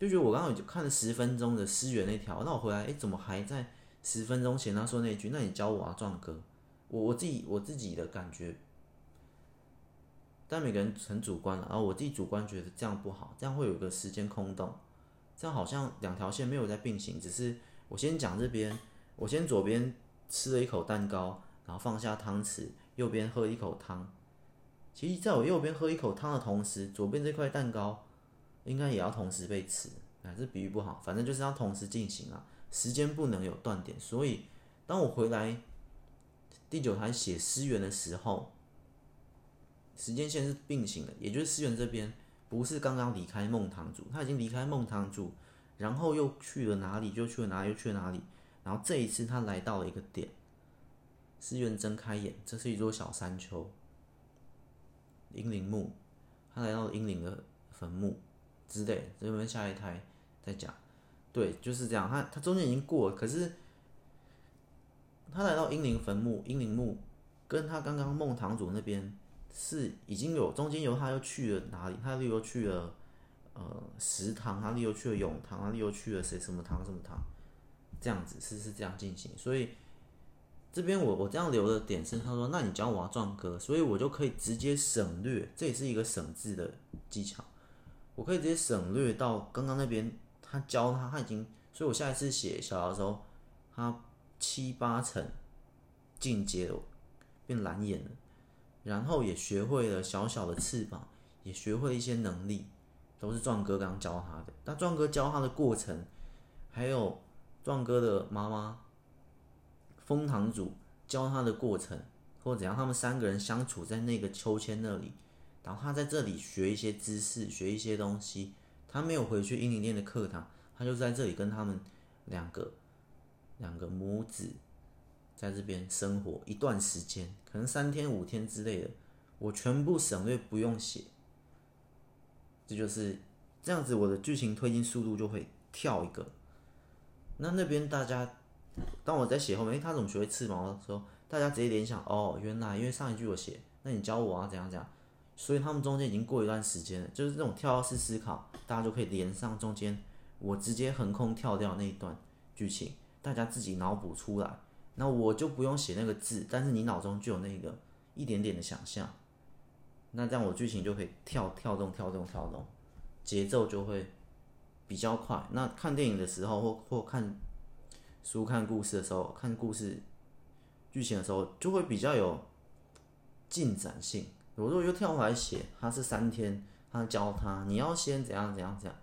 Speaker 1: 就觉得我刚刚就看了十分钟的思源那条，那我回来，诶，怎么还在十分钟前他说那句？那你教我啊，壮哥，我我自己我自己的感觉，但每个人很主观了，然后我自己主观觉得这样不好，这样会有个时间空洞，这样好像两条线没有在并行，只是我先讲这边。我先左边吃了一口蛋糕，然后放下汤匙，右边喝一口汤。其实，在我右边喝一口汤的同时，左边这块蛋糕应该也要同时被吃。哎，这比喻不好，反正就是要同时进行啊，时间不能有断点。所以，当我回来第九台写思源的时候，时间线是并行的，也就是思源这边不是刚刚离开孟堂主，他已经离开孟堂主，然后又去了哪里？就去了哪里？又去了哪里？然后这一次他来到了一个点，思源睁开眼，这是一座小山丘，英灵墓，他来到了婴灵的坟墓之类，这边下一台再讲，对，就是这样，他他中间已经过了，可是他来到英灵坟墓，英灵墓跟他刚刚梦堂主那边是已经有中间有他又去了哪里？他又去了呃石堂，他又去了永堂，他又去了谁什么堂什么堂？这样子是是这样进行，所以这边我我这样留的点是，他说，那你教我啊，壮哥，所以我就可以直接省略，这也是一个省字的技巧，我可以直接省略到刚刚那边他教他他已经，所以我下一次写小的时候，他七八成进阶了，变蓝眼了，然后也学会了小小的翅膀，也学会了一些能力，都是壮哥刚教他的。但壮哥教他的过程，还有。壮哥的妈妈，封堂主教他的过程，或者怎样，他们三个人相处在那个秋千那里，然后他在这里学一些知识，学一些东西。他没有回去英灵殿的课堂，他就在这里跟他们两个两个母子在这边生活一段时间，可能三天五天之类的，我全部省略不用写。这就是这样子，我的剧情推进速度就会跳一个。那那边大家，当我在写后面，诶，他怎么学会翅膀的时候，大家直接联想，哦，原来因为上一句我写，那你教我啊，怎样怎样，所以他们中间已经过一段时间了，就是这种跳跃式思考，大家就可以连上中间，我直接横空跳掉那一段剧情，大家自己脑补出来，那我就不用写那个字，但是你脑中就有那个一点点的想象，那这样我剧情就可以跳跳动跳动跳动，节奏就会比较快。那看电影的时候或或看书看故事的时候，看故事剧情的时候就会比较有进展性。我如果又跳回来写，他是三天，他教他你要先怎样怎样怎样，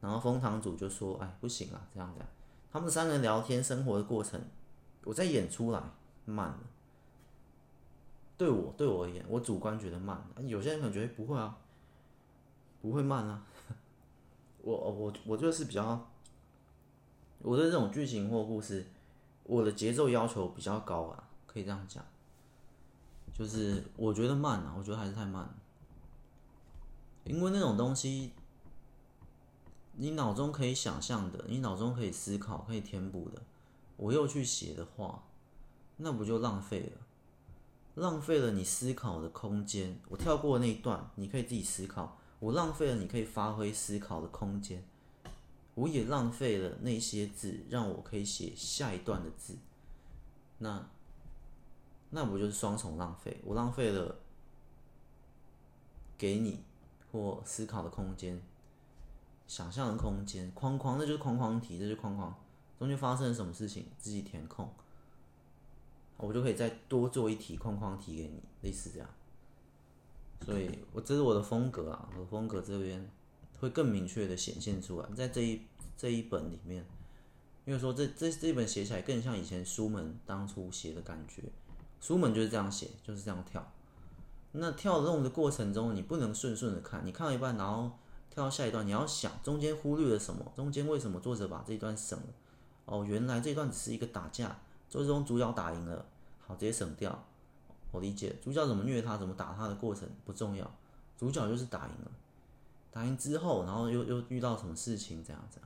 Speaker 1: 然后封堂主就说：“哎，不行啊，这样这样。”他们三个人聊天生活的过程，我再演出来慢了。对我对我而言，我主观觉得慢，有些人可能觉得不会啊，不会慢啊。我我我就是比较，我对这种剧情或故事，我的节奏要求比较高啊，可以这样讲。就是我觉得慢啊，我觉得还是太慢，因为那种东西，你脑中可以想象的，你脑中可以思考、可以填补的，我又去写的话，那不就浪费了？浪费了你思考的空间，我跳过那一段，你可以自己思考。我浪费了你可以发挥思考的空间，我也浪费了那些字，让我可以写下一段的字。那那不就是双重浪费？我浪费了给你或思考的空间、想象的空间、框框，那就是框框题，这就是框框。中间发生了什么事情，自己填空。我就可以再多做一题框框题给你，类似这样。所以，我这是我的风格啊，我的风格这边会更明确的显现出来，在这一这一本里面，因为说这这这一本写起来更像以前书门当初写的感觉，书门就是这样写，就是这样跳。那跳动的过程中，你不能顺顺的看，你看到一半，然后跳到下一段，你要想中间忽略了什么，中间为什么作者把这一段省了？哦，原来这一段只是一个打架。最终主角打赢了，好，直接省掉。我理解主角怎么虐他、怎么打他的过程不重要，主角就是打赢了。打赢之后，然后又又遇到什么事情，这样子。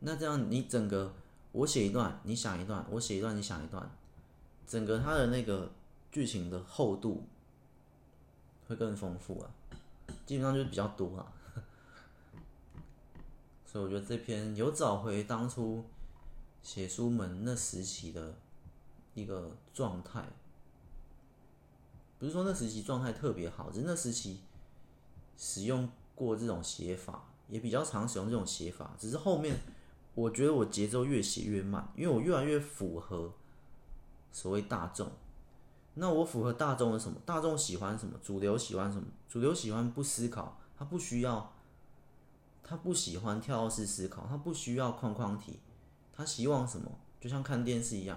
Speaker 1: 那这样你整个我写一段，你想一段；我写一段，你想一段，整个他的那个剧情的厚度会更丰富啊，基本上就是比较多啊。*laughs* 所以我觉得这篇有找回当初。写书门那时期的一个状态，不是说那时期状态特别好，只是那时期使用过这种写法，也比较常使用这种写法。只是后面我觉得我节奏越写越慢，因为我越来越符合所谓大众。那我符合大众的什么？大众喜欢什么？主流喜欢什么？主流喜欢不思考，他不需要，他不喜欢跳跃式思考，他不需要框框题。他希望什么？就像看电视一样，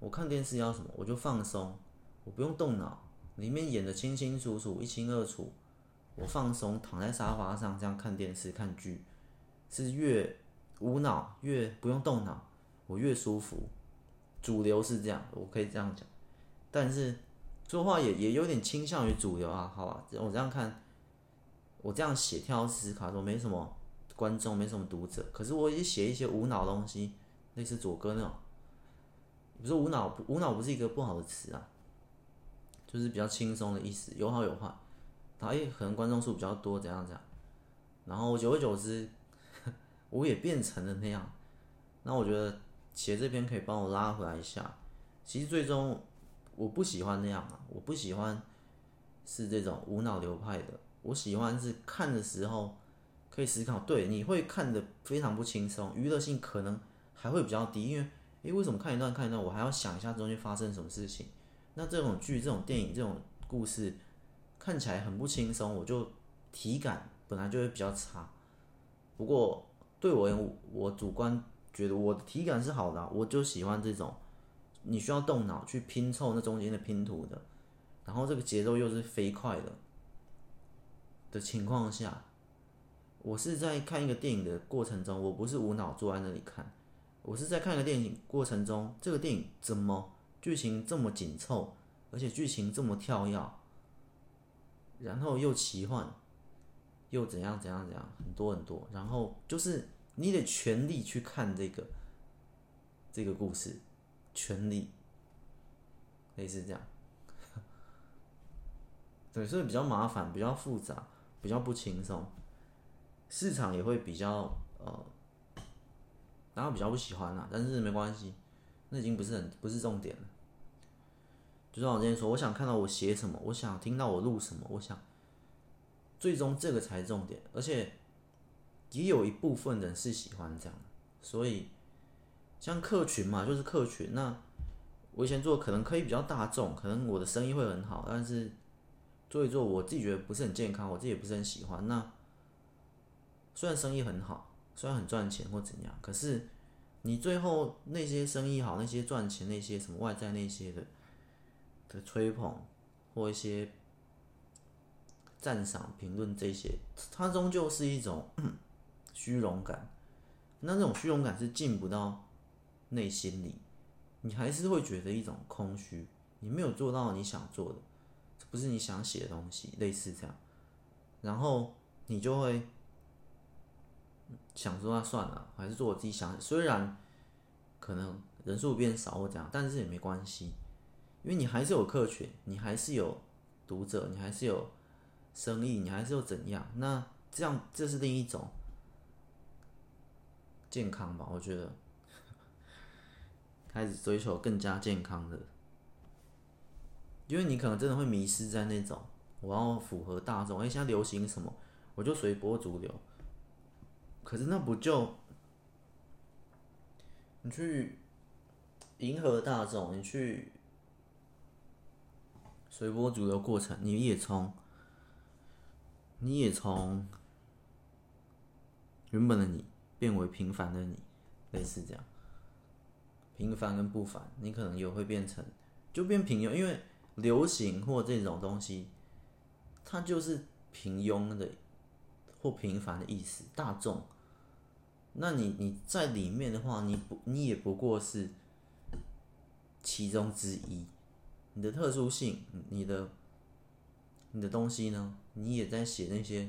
Speaker 1: 我看电视要什么？我就放松，我不用动脑，里面演的清清楚楚、一清二楚，我放松，躺在沙发上这样看电视、看剧，是越无脑越不用动脑，我越舒服。主流是这样，我可以这样讲，但是说话也也有点倾向于主流啊，好吧？我这样看，我这样写跳思考说没什么。观众没什么读者，可是我也写一些无脑东西，类似左哥那种。不是无脑，无脑不是一个不好的词啊，就是比较轻松的意思，有好有坏。然后可能观众数比较多，怎样怎样。然后久而久之，我也变成了那样。那我觉得写这篇可以帮我拉回来一下。其实最终我不喜欢那样啊，我不喜欢是这种无脑流派的，我喜欢是看的时候。可以思考，对，你会看得非常不轻松，娱乐性可能还会比较低，因为，诶，为什么看一段看一段，我还要想一下中间发生什么事情？那这种剧、这种电影、这种故事看起来很不轻松，我就体感本来就会比较差。不过对我，我主观觉得我的体感是好的，我就喜欢这种你需要动脑去拼凑那中间的拼图的，然后这个节奏又是飞快的的情况下。我是在看一个电影的过程中，我不是无脑坐在那里看，我是在看一个电影过程中，这个电影怎么剧情这么紧凑，而且剧情这么跳跃，然后又奇幻，又怎样怎样怎样，很多很多，然后就是你得全力去看这个这个故事，全力，类似这样，*laughs* 对，所以比较麻烦，比较复杂，比较不轻松。市场也会比较呃，然后比较不喜欢啦，但是没关系，那已经不是很不是重点了。就像我之前说，我想看到我写什么，我想听到我录什么，我想最终这个才是重点，而且也有一部分人是喜欢这样，所以像客群嘛，就是客群。那我以前做可能可以比较大众，可能我的生意会很好，但是做一做，我自己觉得不是很健康，我自己也不是很喜欢。那虽然生意很好，虽然很赚钱或怎样，可是你最后那些生意好，那些赚钱，那些什么外在那些的。的吹捧或一些赞赏、评论这些，它终究是一种 *clears throat* 虚荣感。那这种虚荣感是进不到内心里，你还是会觉得一种空虚。你没有做到你想做的，不是你想写的东西，类似这样。然后你就会想说：“那算了，还是做我自己想。”虽然可能人数变少或怎样，但是也没关系。因为你还是有客群，你还是有读者，你还是有生意，你还是有怎样？那这样这是另一种健康吧？我觉得开始追求更加健康的，因为你可能真的会迷失在那种我要符合大众，哎，现在流行什么，我就随波逐流。可是那不就你去迎合大众，你去。随波逐流过程，你也从，你也从原本的你变为平凡的你，类似这样。平凡跟不凡，你可能也会变成，就变平庸，因为流行或这种东西，它就是平庸的或平凡的意思。大众，那你你在里面的话，你不你也不过是其中之一。你的特殊性，你的你的东西呢？你也在写那些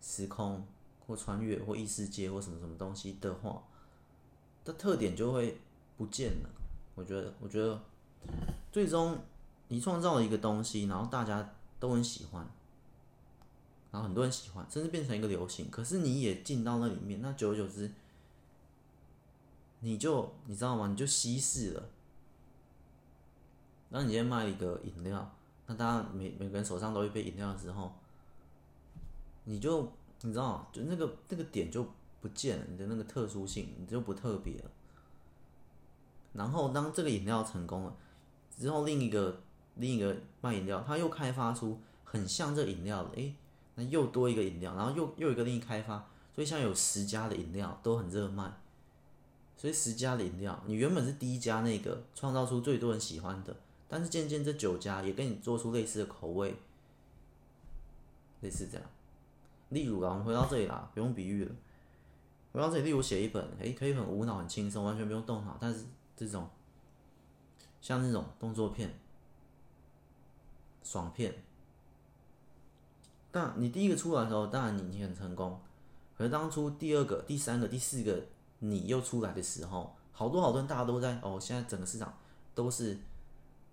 Speaker 1: 时空或穿越或异世界或什么什么东西的话，的特点就会不见了。我觉得，我觉得最终你创造了一个东西，然后大家都很喜欢，然后很多人喜欢，甚至变成一个流行。可是你也进到那里面，那久而久之，你就你知道吗？你就稀释了。那你今天卖一个饮料，那大家每每个人手上都一杯饮料的时候，你就你知道，就那个那个点就不见了，你的那个特殊性你就不特别了。然后当这个饮料成功了之后，另一个另一个卖饮料，他又开发出很像这饮料的，诶，那又多一个饮料，然后又又一个另一开发，所以像有十家的饮料都很热卖，所以十家的饮料，你原本是第一家那个创造出最多人喜欢的。但是渐渐这九家也跟你做出类似的口味，类似这样。例如啊，我们回到这里啦，不用比喻了。回到这里，例如写一本，诶，可以很无脑、很轻松，完全不用动脑。但是这种像那种动作片、爽片，但你第一个出来的时候，当然你你很成功。可是当初第二个、第三个、第四个你又出来的时候，好多好多人大家都在哦，现在整个市场都是。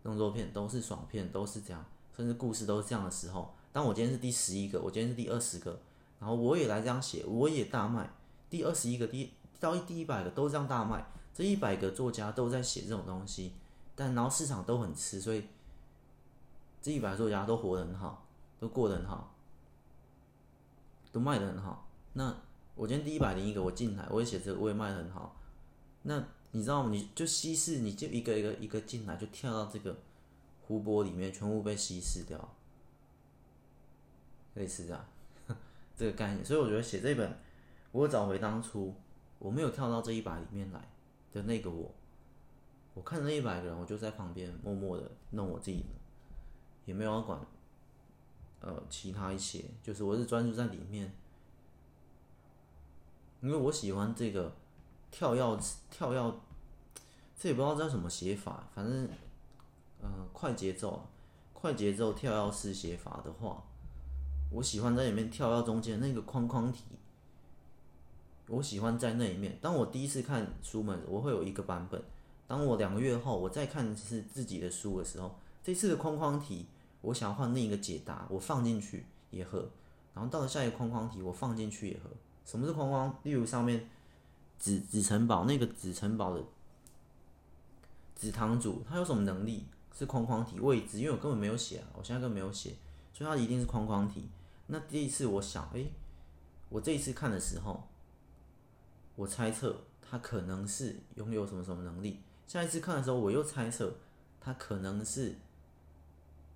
Speaker 1: 动作片都是爽片，都是这样，甚至故事都是这样的时候。当我今天是第十一个，我今天是第二十个，然后我也来这样写，我也大卖。第二十一个，第到第一百个都这样大卖，这一百个作家都在写这种东西，但然后市场都很吃，所以这一百个作家都活得很好，都过得很好，都卖得很好。那我今天第一百零一个，我进来，我也写这个，我也卖得很好。那。你知道吗？你就稀释，你就一个一个一个进来，就跳到这个湖泊里面，全部被稀释掉，类似这样 *laughs* 这个概念。所以我觉得写这本，我找回当初我没有跳到这一百里面来的那个我，我看着那一百个人，我就在旁边默默的弄我自己，也没有要管呃其他一些，就是我是专注在里面，因为我喜欢这个。跳跃跳跃，这也不知道叫什么写法，反正，嗯、快节奏，快节奏跳跃式写法的话，我喜欢在里面跳跃中间那个框框体，我喜欢在那一面。当我第一次看书们，我会有一个版本；当我两个月后我再看是自己的书的时候，这次的框框体我想换另一个解答，我放进去也合。然后到了下一个框框题，我放进去也合。什么是框框？例如上面。紫紫城堡那个紫城堡的紫堂主，他有什么能力？是框框体位置，因为我根本没有写啊，我现在根本没有写，所以它一定是框框体。那第一次我想，诶，我这一次看的时候，我猜测他可能是拥有什么什么能力。下一次看的时候，我又猜测他可能是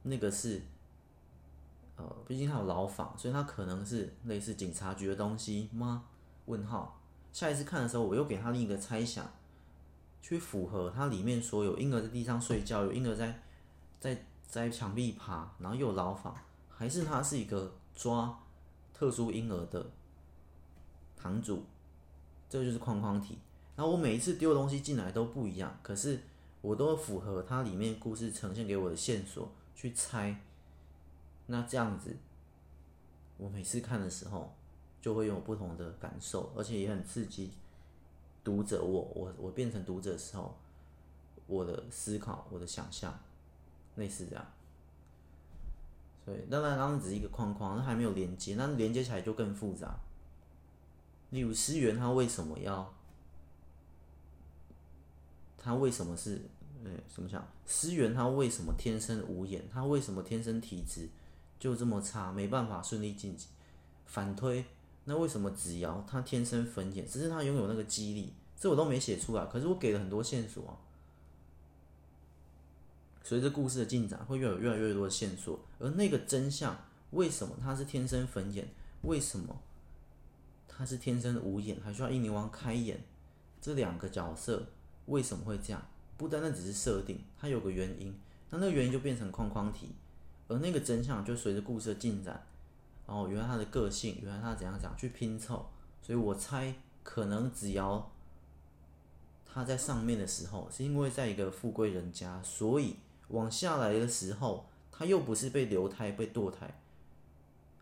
Speaker 1: 那个是，呃，毕竟它有牢房，所以它可能是类似警察局的东西吗？问号。下一次看的时候，我又给他另一个猜想。去符合它里面所有婴儿在地上睡觉，有婴儿在在在墙壁爬，然后又有牢房，还是它是一个抓特殊婴儿的堂主？这就是框框题。然后我每一次丢东西进来都不一样，可是我都符合它里面故事呈现给我的线索去猜。那这样子，我每次看的时候就会有不同的感受，而且也很刺激。读者我，我我变成读者的时候，我的思考，我的想象，类似这样。所以当然，刚刚只是一个框框，它还没有连接，那连接起来就更复杂。例如，思源他为什么要？他为什么是？呃，怎么讲？思源他为什么天生无眼？他为什么天生体质就这么差，没办法顺利晋级？反推。那为什么子瑶他天生粉眼，只是他拥有那个肌力，这我都没写出来，可是我给了很多线索啊。随着故事的进展，会越有越来越多的线索，而那个真相，为什么他是天生粉眼？为什么他是天生无眼？还需要英灵王开眼？这两个角色为什么会这样？不单单只是设定，它有个原因，那那个原因就变成框框题，而那个真相就随着故事的进展。哦，原来他的个性，原来他怎样讲去拼凑，所以我猜可能子瑶他在上面的时候，是因为在一个富贵人家，所以往下来的时候，他又不是被流胎被堕胎，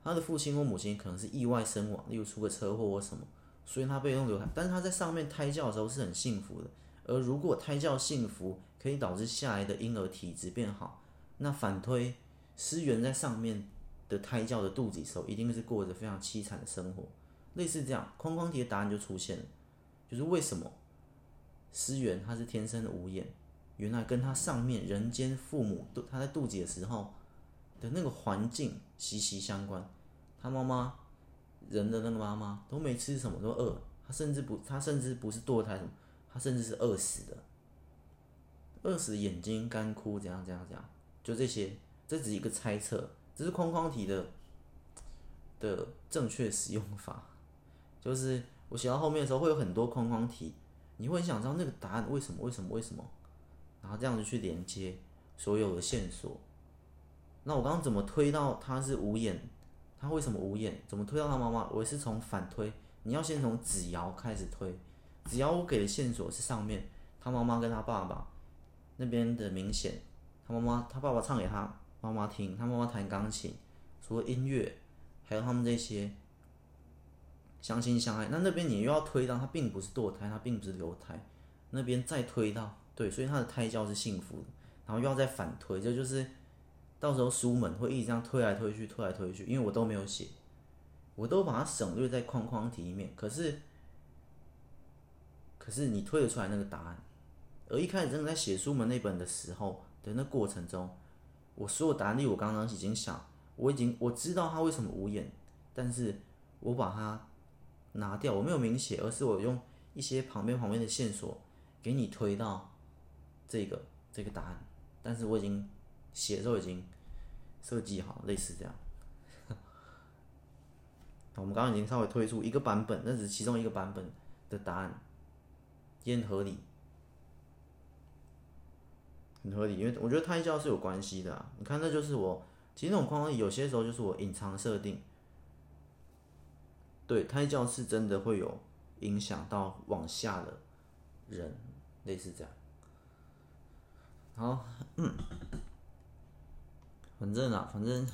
Speaker 1: 他的父亲或母亲可能是意外身亡，例如出个车祸或什么，所以他被用流胎，但是他在上面胎教的时候是很幸福的，而如果胎教幸福可以导致下来的婴儿体质变好，那反推思源在上面。的胎教的肚子时候，一定是过着非常凄惨的生活，类似这样，框框题的答案就出现了，就是为什么？思源他是天生的无眼，原来跟他上面人间父母他在肚子的时候的那个环境息息相关，他妈妈人的那个妈妈都没吃什么都饿，他甚至不他甚至不是堕胎什么，他甚至是饿死的，饿死眼睛干枯怎样怎样怎样，就这些，这只是一个猜测。这是框框题的的正确使用法，就是我写到后面的时候会有很多框框题，你会想知道那个答案为什么？为什么？为什么？然后这样子去连接所有的线索。那我刚刚怎么推到他是无眼？他为什么无眼？怎么推到他妈妈？我是从反推，你要先从子瑶开始推。只要我给的线索是上面他妈妈跟他爸爸那边的明显，他妈妈他爸爸唱给他。妈妈听他妈妈弹钢琴，除了音乐，还有他们这些相亲相爱。那那边你又要推到他并不是堕胎，他并不是流胎，那边再推到对，所以他的胎教是幸福的。然后又要再反推，这就是到时候书们会一直这样推来推去，推来推去，因为我都没有写，我都把它省略在框框题里面。可是，可是你推得出来那个答案，而一开始真的在写书们那本的时候的那过程中。我所有答案，我刚刚已经想，我已经我知道他为什么无眼，但是我把它拿掉，我没有明写，而是我用一些旁边旁边的线索给你推到这个这个答案，但是我已经写的时候已经设计 *laughs* 好，类似这样。我们刚刚已经稍微推出一个版本，那只是其中一个版本的答案，也很合理。很合理，因为我觉得胎教是有关系的。你看，那就是我，其实那种框框有些时候就是我隐藏设定。对，胎教是真的会有影响到往下的人，类似这样。好，嗯，反正啊，反正 *laughs*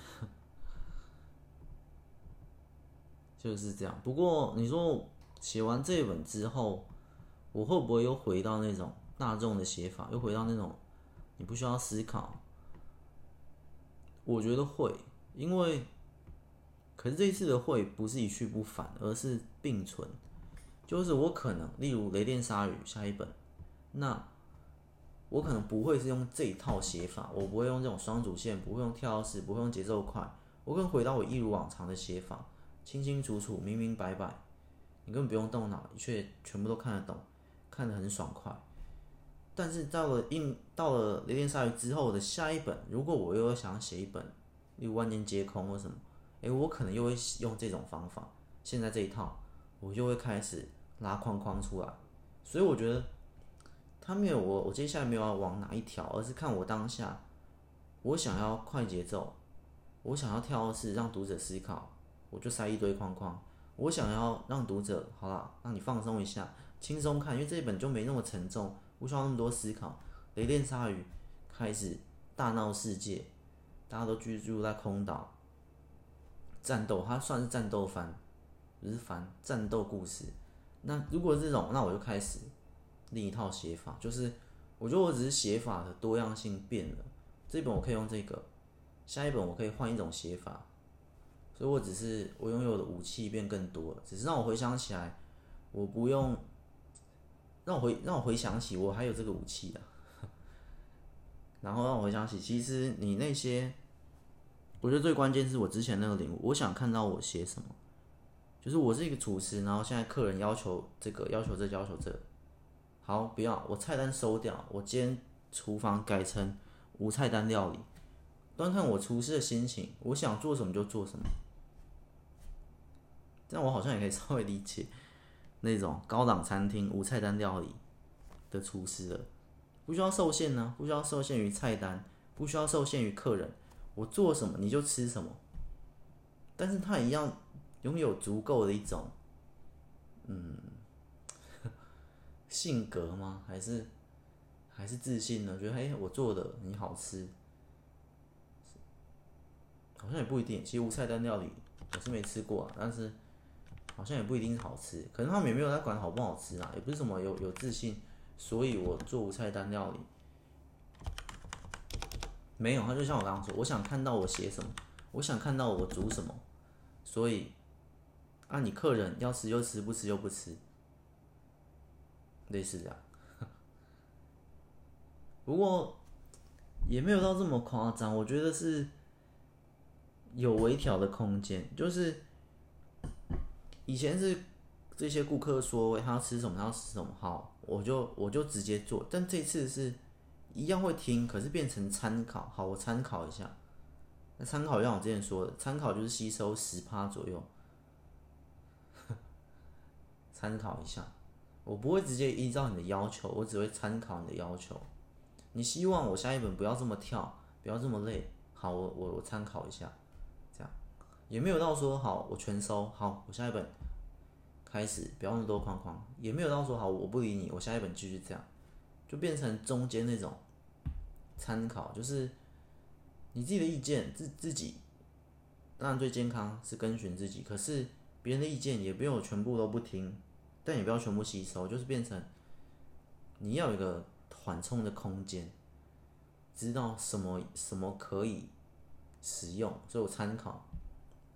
Speaker 1: 就是这样。不过你说写完这一本之后，我会不会又回到那种大众的写法，又回到那种？你不需要思考，我觉得会，因为，可是这一次的会不是一去不返，而是并存，就是我可能，例如《雷电鲨鱼》下一本，那我可能不会是用这一套写法，我不会用这种双主线，不会用跳跃式，不会用节奏快，我更回到我一如往常的写法，清清楚楚、明明白白，你根本不用动脑，却全部都看得懂，看得很爽快。但是到了印到了雷电鲨鱼之后的下一本，如果我又想写一本，例如万念皆空或什么，诶，我可能又会用这种方法。现在这一套，我就会开始拉框框出来。所以我觉得他没有我，我接下来没有要往哪一条，而是看我当下，我想要快节奏，我想要跳的是让读者思考，我就塞一堆框框。我想要让读者好了，让你放松一下，轻松看，因为这一本就没那么沉重。不需要那么多思考。雷电鲨鱼开始大闹世界，大家都居住在空岛，战斗，它算是战斗番，不是番，战斗故事。那如果这种，那我就开始另一套写法，就是我觉得我只是写法的多样性变了。这一本我可以用这个，下一本我可以换一种写法，所以我只是我拥有的武器变更多了，只是让我回想起来，我不用。让我回让我回想起我还有这个武器啊，然后让我回想起，其实你那些，我觉得最关键是我之前那个领悟，我想看到我写什么，就是我是一个厨师，然后现在客人要求这个要求这要求这，好，不要我菜单收掉，我今天厨房改成无菜单料理，端看我厨师的心情，我想做什么就做什么，这样我好像也可以 *laughs* 稍微理解。那种高档餐厅无菜单料理的厨师了，不需要受限呢，不需要受限于菜单，不需要受限于客人，我做什么你就吃什么。但是他一样拥有足够的一种，嗯，*laughs* 性格吗？还是还是自信呢？觉得嘿，我做的你好吃，好像也不一定。其实无菜单料理我是没吃过啊，但是。好像也不一定好吃，可能他们也没有在管好不好吃啊，也不是什么有有自信，所以我做无菜单料理，没有，他就像我刚刚说，我想看到我写什么，我想看到我煮什么，所以，啊，你客人要吃就吃，不吃就不吃，类似这样，不过也没有到这么夸张，我觉得是有微调的空间，就是。以前是这些顾客说他要吃什么，他要吃什么，好，我就我就直接做。但这次是一样会听，可是变成参考。好，我参考一下。那参考像我之前说的，参考就是吸收十趴左右。*laughs* 参考一下，我不会直接依照你的要求，我只会参考你的要求。你希望我下一本不要这么跳，不要这么累，好，我我我参考一下。也没有到说好，我全收好，我下一本开始不要那么多框框，也没有到说好，我不理你，我下一本继续这样，就变成中间那种参考，就是你自己的意见，自自己当然最健康是跟循自己，可是别人的意见也不用全部都不听，但也不要全部吸收，就是变成你要有一个缓冲的空间，知道什么什么可以使用，所以我参考。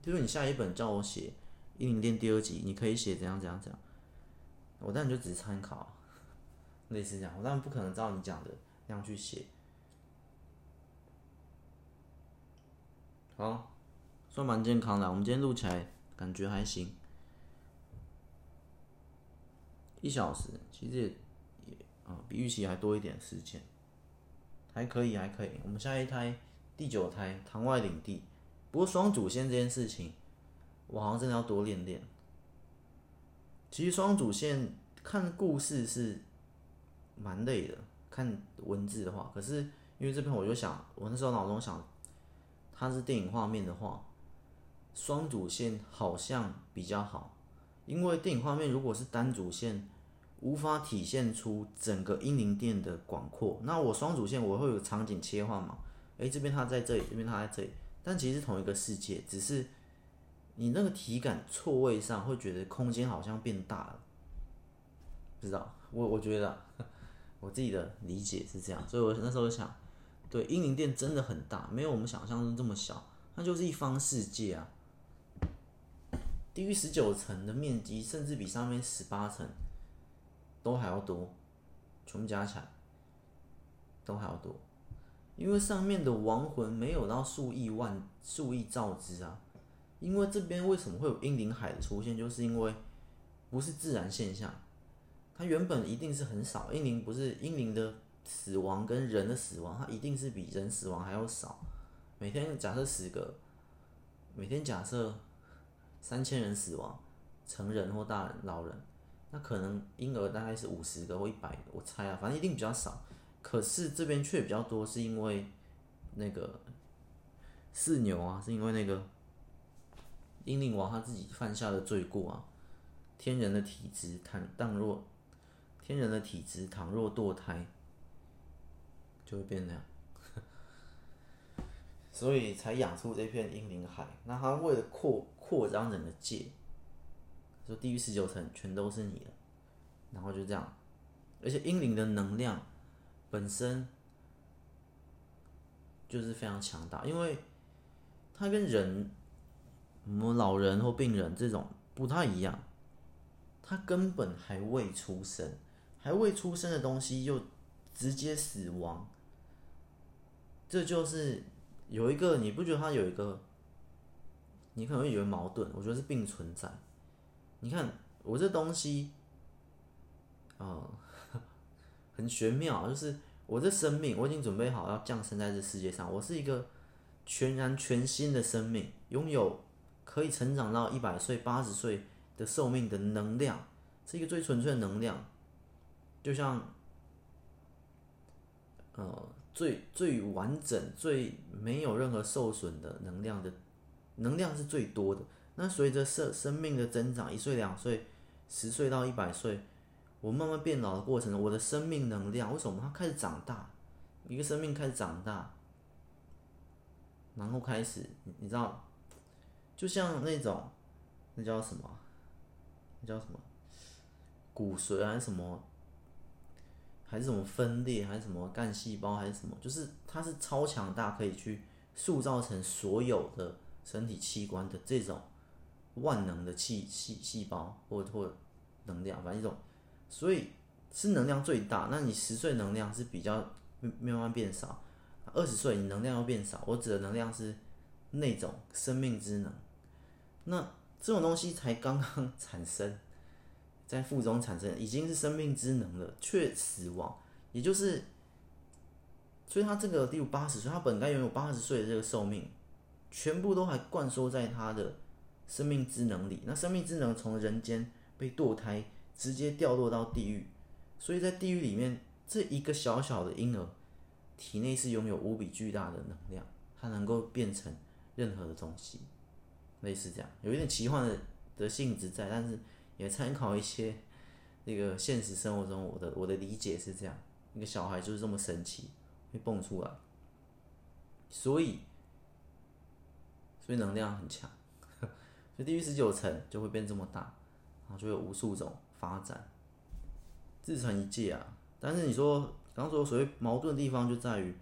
Speaker 1: 就是你下一本叫我写《英灵殿》第二集，你可以写怎样怎样怎样，我当然就只是参考，*laughs* 类似这样，我当然不可能照你讲的那样去写。好，算蛮健康的，我们今天录起来感觉还行，一小时其实也也啊比预期还多一点时间，还可以还可以。我们下一胎第九胎堂外领地。不过双主线这件事情，我好像真的要多练练。其实双主线看故事是蛮累的，看文字的话。可是因为这边我就想，我那时候脑中想，它是电影画面的话，双主线好像比较好。因为电影画面如果是单主线，无法体现出整个英灵殿的广阔。那我双主线我会有场景切换嘛？诶，这边它在这里，这边它在这里。但其实是同一个世界，只是你那个体感错位上会觉得空间好像变大了，不知道。我我觉得 *laughs* 我自己的理解是这样，所以我那时候想，对，英灵殿真的很大，没有我们想象中这么小，它就是一方世界啊，低于十九层的面积甚至比上面十八层都还要多，全部加起来，都还要多，因为上面的亡魂没有到数亿万、数亿兆只啊。因为这边为什么会有英灵海的出现，就是因为不是自然现象，它原本一定是很少。英灵不是英灵的死亡跟人的死亡，它一定是比人死亡还要少。每天假设十个，每天假设三千人死亡，成人或大人、老人，那可能婴儿大概是五十个或一百个，我猜啊，反正一定比较少。可是这边却比较多，是因为那个四牛啊，是因为那个。英灵王他自己犯下的罪过啊，天人的体质倘倘若，天人的体质倘若堕胎，就会变那样，*laughs* 所以才养出这片英灵海。那他为了扩扩张整个界，说地狱十九层全都是你的，然后就这样，而且英灵的能量本身就是非常强大，因为他跟人。我们老人或病人这种不太一样，他根本还未出生，还未出生的东西又直接死亡，这就是有一个你不觉得他有一个，你可能会以为矛盾，我觉得是并存在。你看我这东西，啊、很玄妙，就是我这生命我已经准备好要降生在这世界上，我是一个全然全新的生命，拥有。可以成长到一百岁、八十岁的寿命的能量，是一个最纯粹的能量，就像，呃，最最完整、最没有任何受损的能量的，能量是最多的。那随着生生命的增长，一岁、两岁、十岁到一百岁，我慢慢变老的过程，我的生命能量为什么它开始长大？一个生命开始长大，然后开始，你知道？就像那种，那叫什么？那叫什么？骨髓还是什么？还是什么分裂？还是什么干细胞？还是什么？就是它是超强大，可以去塑造成所有的身体器官的这种万能的气细细胞或或能量，反正一种，所以是能量最大。那你十岁能量是比较慢慢变少，二十岁你能量要变少。我指的能量是那种生命之能。那这种东西才刚刚产生，在腹中产生，已经是生命之能了，却死亡，也就是，所以他这个第五八十岁，他本该拥有八十岁的这个寿命，全部都还灌输在他的生命之能里。那生命之能从人间被堕胎，直接掉落到地狱，所以在地狱里面，这一个小小的婴儿体内是拥有无比巨大的能量，它能够变成任何的东西。类似这样，有一点奇幻的的性质在，但是也参考一些那个现实生活中我的我的理解是这样，一个小孩就是这么神奇，会蹦出来，所以所以能量很强，*laughs* 所以地狱十九层就会变这么大，然后就有无数种发展，自成一界啊。但是你说刚说所谓矛盾的地方就在于，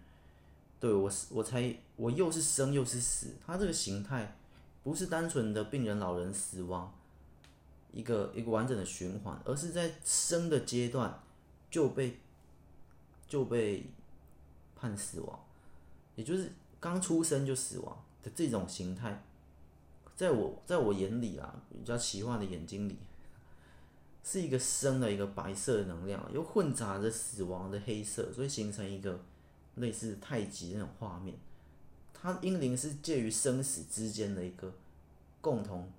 Speaker 1: 对我我猜我又是生又是死，它这个形态。不是单纯的病人、老人死亡，一个一个完整的循环，而是在生的阶段就被就被判死亡，也就是刚出生就死亡的这种形态，在我在我眼里啊，比较奇幻的眼睛里，是一个生的一个白色能量，又混杂着死亡的黑色，所以形成一个类似太极那种画面。它婴灵是介于生死之间的一个共同，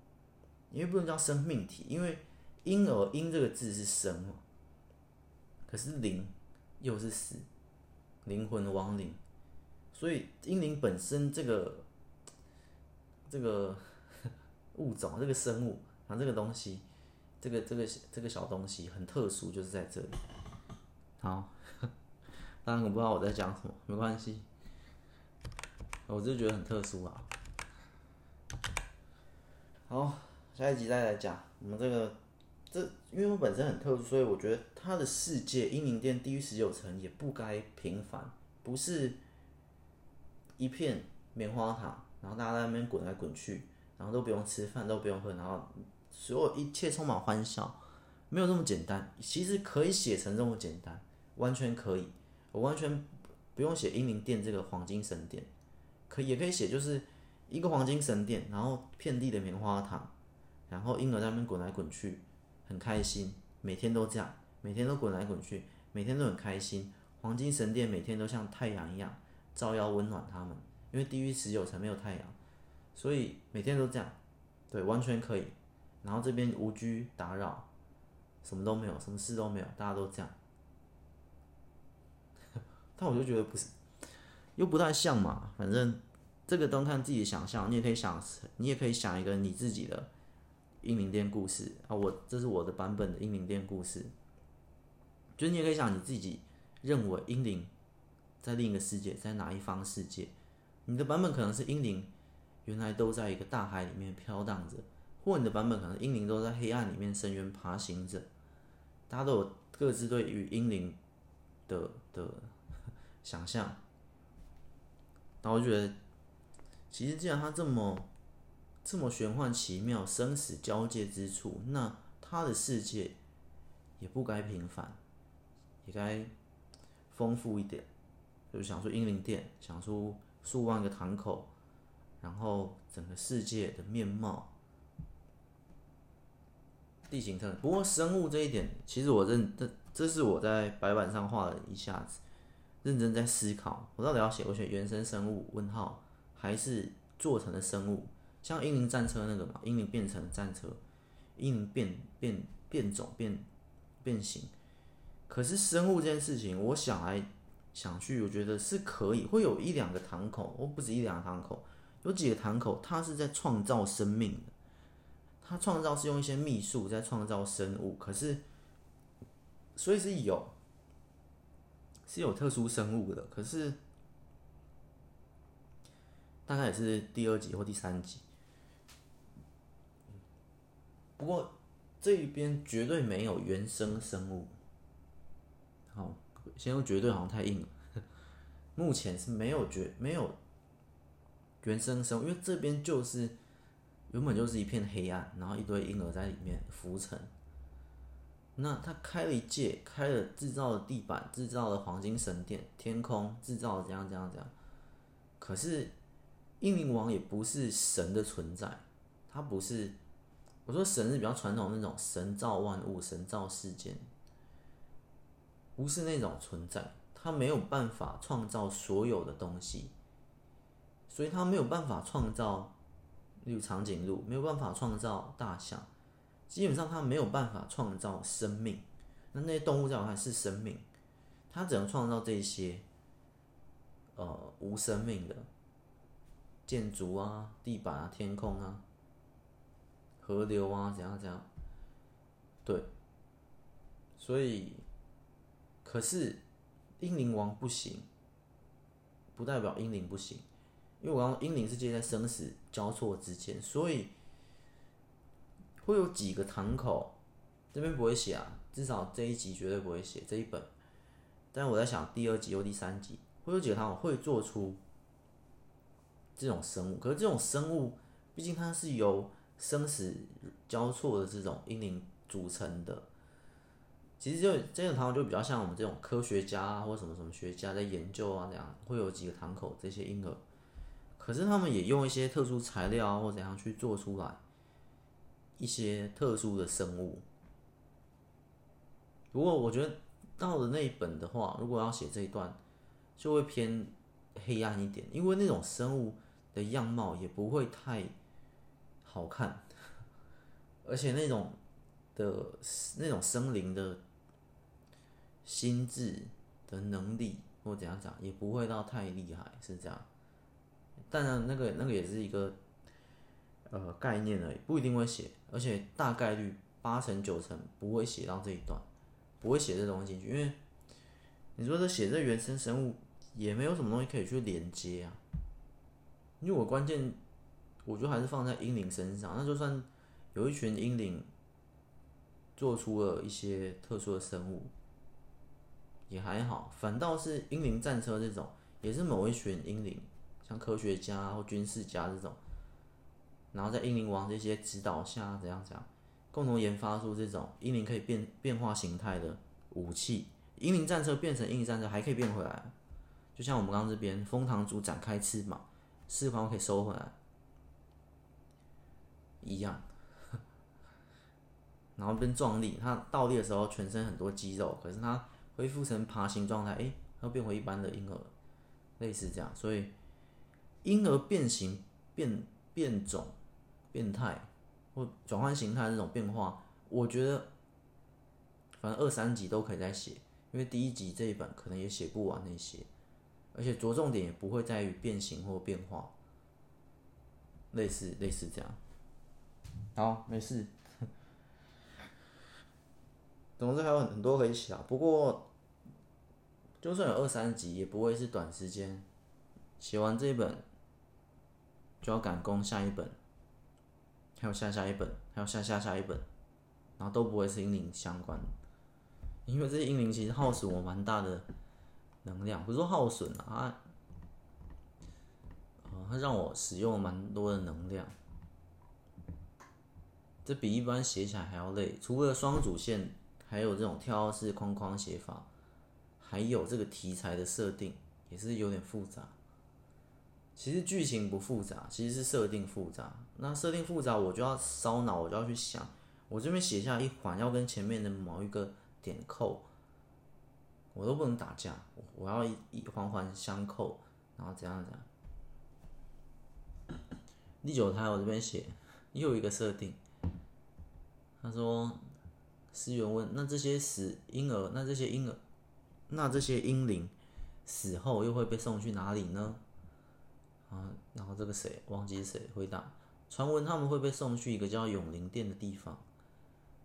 Speaker 1: 因为不能叫生命体，因为婴儿“婴”这个字是生嘛，可是灵又是死，灵魂的亡灵，所以婴灵本身这个这个物种、这个生物啊，这个东西，这个这个这个小东西很特殊，就是在这里。好，当然我不知道我在讲什么，没关系。我就觉得很特殊啊。好，下一集再来讲我们这个这，因为我本身很特殊，所以我觉得他的世界阴灵殿低于十九层也不该平凡，不是一片棉花糖，然后大家在那边滚来滚去，然后都不用吃饭，都不用喝，然后所有一切充满欢笑，没有那么简单。其实可以写成这么简单，完全可以，我完全不用写英灵殿这个黄金神殿，可也可以写就是一个黄金神殿，然后遍地的棉花糖，然后婴儿在那边滚来滚去，很开心，每天都这样，每天都滚来滚去，每天都很开心。黄金神殿每天都像太阳一样照耀温暖他们，因为地狱十九层没有太阳，所以每天都这样，对，完全可以。然后这边无拘打扰，什么都没有，什么事都没有，大家都这样。*laughs* 但我就觉得不是，又不太像嘛。反正这个都看自己的想象，你也可以想，你也可以想一个你自己的英灵殿故事啊。我这是我的版本的英灵殿故事，就是你也可以想你自己。认为英灵在另一个世界，在哪一方世界？你的版本可能是英灵原来都在一个大海里面飘荡着，或你的版本可能英灵都在黑暗里面深渊爬行着。大家都有各自对于英灵的的想象。然后我觉得，其实既然它这么这么玄幻奇妙、生死交界之处，那它的世界也不该平凡，也该。丰富一点，就想说英灵殿，想出数万个堂口，然后整个世界的面貌，地形特征。不过生物这一点，其实我认这这是我在白板上画了一下子，认真在思考，我到底要写我选原生生物问号，还是做成的生物？像英灵战车那个嘛，英灵变成战车，英灵变变变种变变形。可是生物这件事情，我想来想去，我觉得是可以，会有一两个堂口，或不止一两个堂口，有几个堂口，它是在创造生命的，他创造是用一些秘术在创造生物，可是，所以是有，是有特殊生物的，可是，大概也是第二集或第三集，不过这一边绝对没有原生生物。好，先用绝对好像太硬了。目前是没有绝没有原生生物，因为这边就是原本就是一片黑暗，然后一堆婴儿在里面浮沉。那他开了一界，开了制造了地板，制造了黄金神殿，天空制造了这样怎样怎样。可是英灵王也不是神的存在，他不是。我说神是比较传统的那种神造万物，神造世间。不是那种存在，他没有办法创造所有的东西，所以他没有办法创造，例如长颈鹿，没有办法创造大象，基本上它没有办法创造生命。那那些动物在我看来是生命，它只能创造这些，呃，无生命的。建筑啊、地板啊、天空啊、河流啊，怎样怎样，对，所以。可是，英灵王不行，不代表英灵不行，因为我刚刚英灵世界在生死交错之间，所以会有几个堂口，这边不会写啊，至少这一集绝对不会写这一本。但我在想，第二集或第三集会有几个堂口会做出这种生物，可是这种生物毕竟它是由生死交错的这种英灵组成的。其实就这种堂口就比较像我们这种科学家啊，或什么什么学家在研究啊，这样会有几个堂口这些婴儿，可是他们也用一些特殊材料，或怎样去做出来一些特殊的生物。不过我觉得到了那一本的话，如果要写这一段，就会偏黑暗一点，因为那种生物的样貌也不会太好看，而且那种的那种生灵的。心智的能力或怎样讲，也不会到太厉害，是这样。当然，那个那个也是一个呃概念而已，不一定会写，而且大概率八成九成不会写到这一段，不会写这东西进去，因为你说这写这原生生物也没有什么东西可以去连接啊。因为我关键，我觉得还是放在英灵身上，那就算有一群英灵做出了一些特殊的生物。也还好，反倒是英灵战车这种，也是某一群英灵，像科学家或军事家这种，然后在英灵王这些指导下，怎样怎样，共同研发出这种英灵可以变变化形态的武器。英灵战车变成英灵战车还可以变回来，就像我们刚刚这边，枫糖族展开翅膀，翅膀可以收回来，一样。*laughs* 然后变壮丽，它倒立的时候全身很多肌肉，可是它恢复成爬行状态，诶，它变回一般的婴儿，类似这样。所以婴儿变形、变变种、变态或转换形态这种变化，我觉得反正二三集都可以再写，因为第一集这一本可能也写不完那些，而且着重点也不会在于变形或变化，类似类似这样。好，没事。*laughs* 总之还有很多可以写啊，不过就算有二三集，也不会是短时间写完这一本就要赶工下一本，还有下下一本，还有下下下一本，然后都不会是英灵相关的，因为这些英灵其实耗损我蛮大的能量，不是说耗损啊，它让我使用蛮多的能量，这比一般写起来还要累，除了双主线。还有这种跳跃式框框写法，还有这个题材的设定也是有点复杂。其实剧情不复杂，其实是设定复杂。那设定复杂，我就要烧脑，我就要去想，我这边写下一环要跟前面的某一个点扣，我都不能打架，我要一一环环相扣，然后怎样怎样。第九台我这边写又一个设定，他说。思源问：“那这些死婴儿，那这些婴儿，那这些婴灵死后又会被送去哪里呢？”啊，然后这个谁忘记谁回答：“传闻他们会被送去一个叫永灵殿的地方，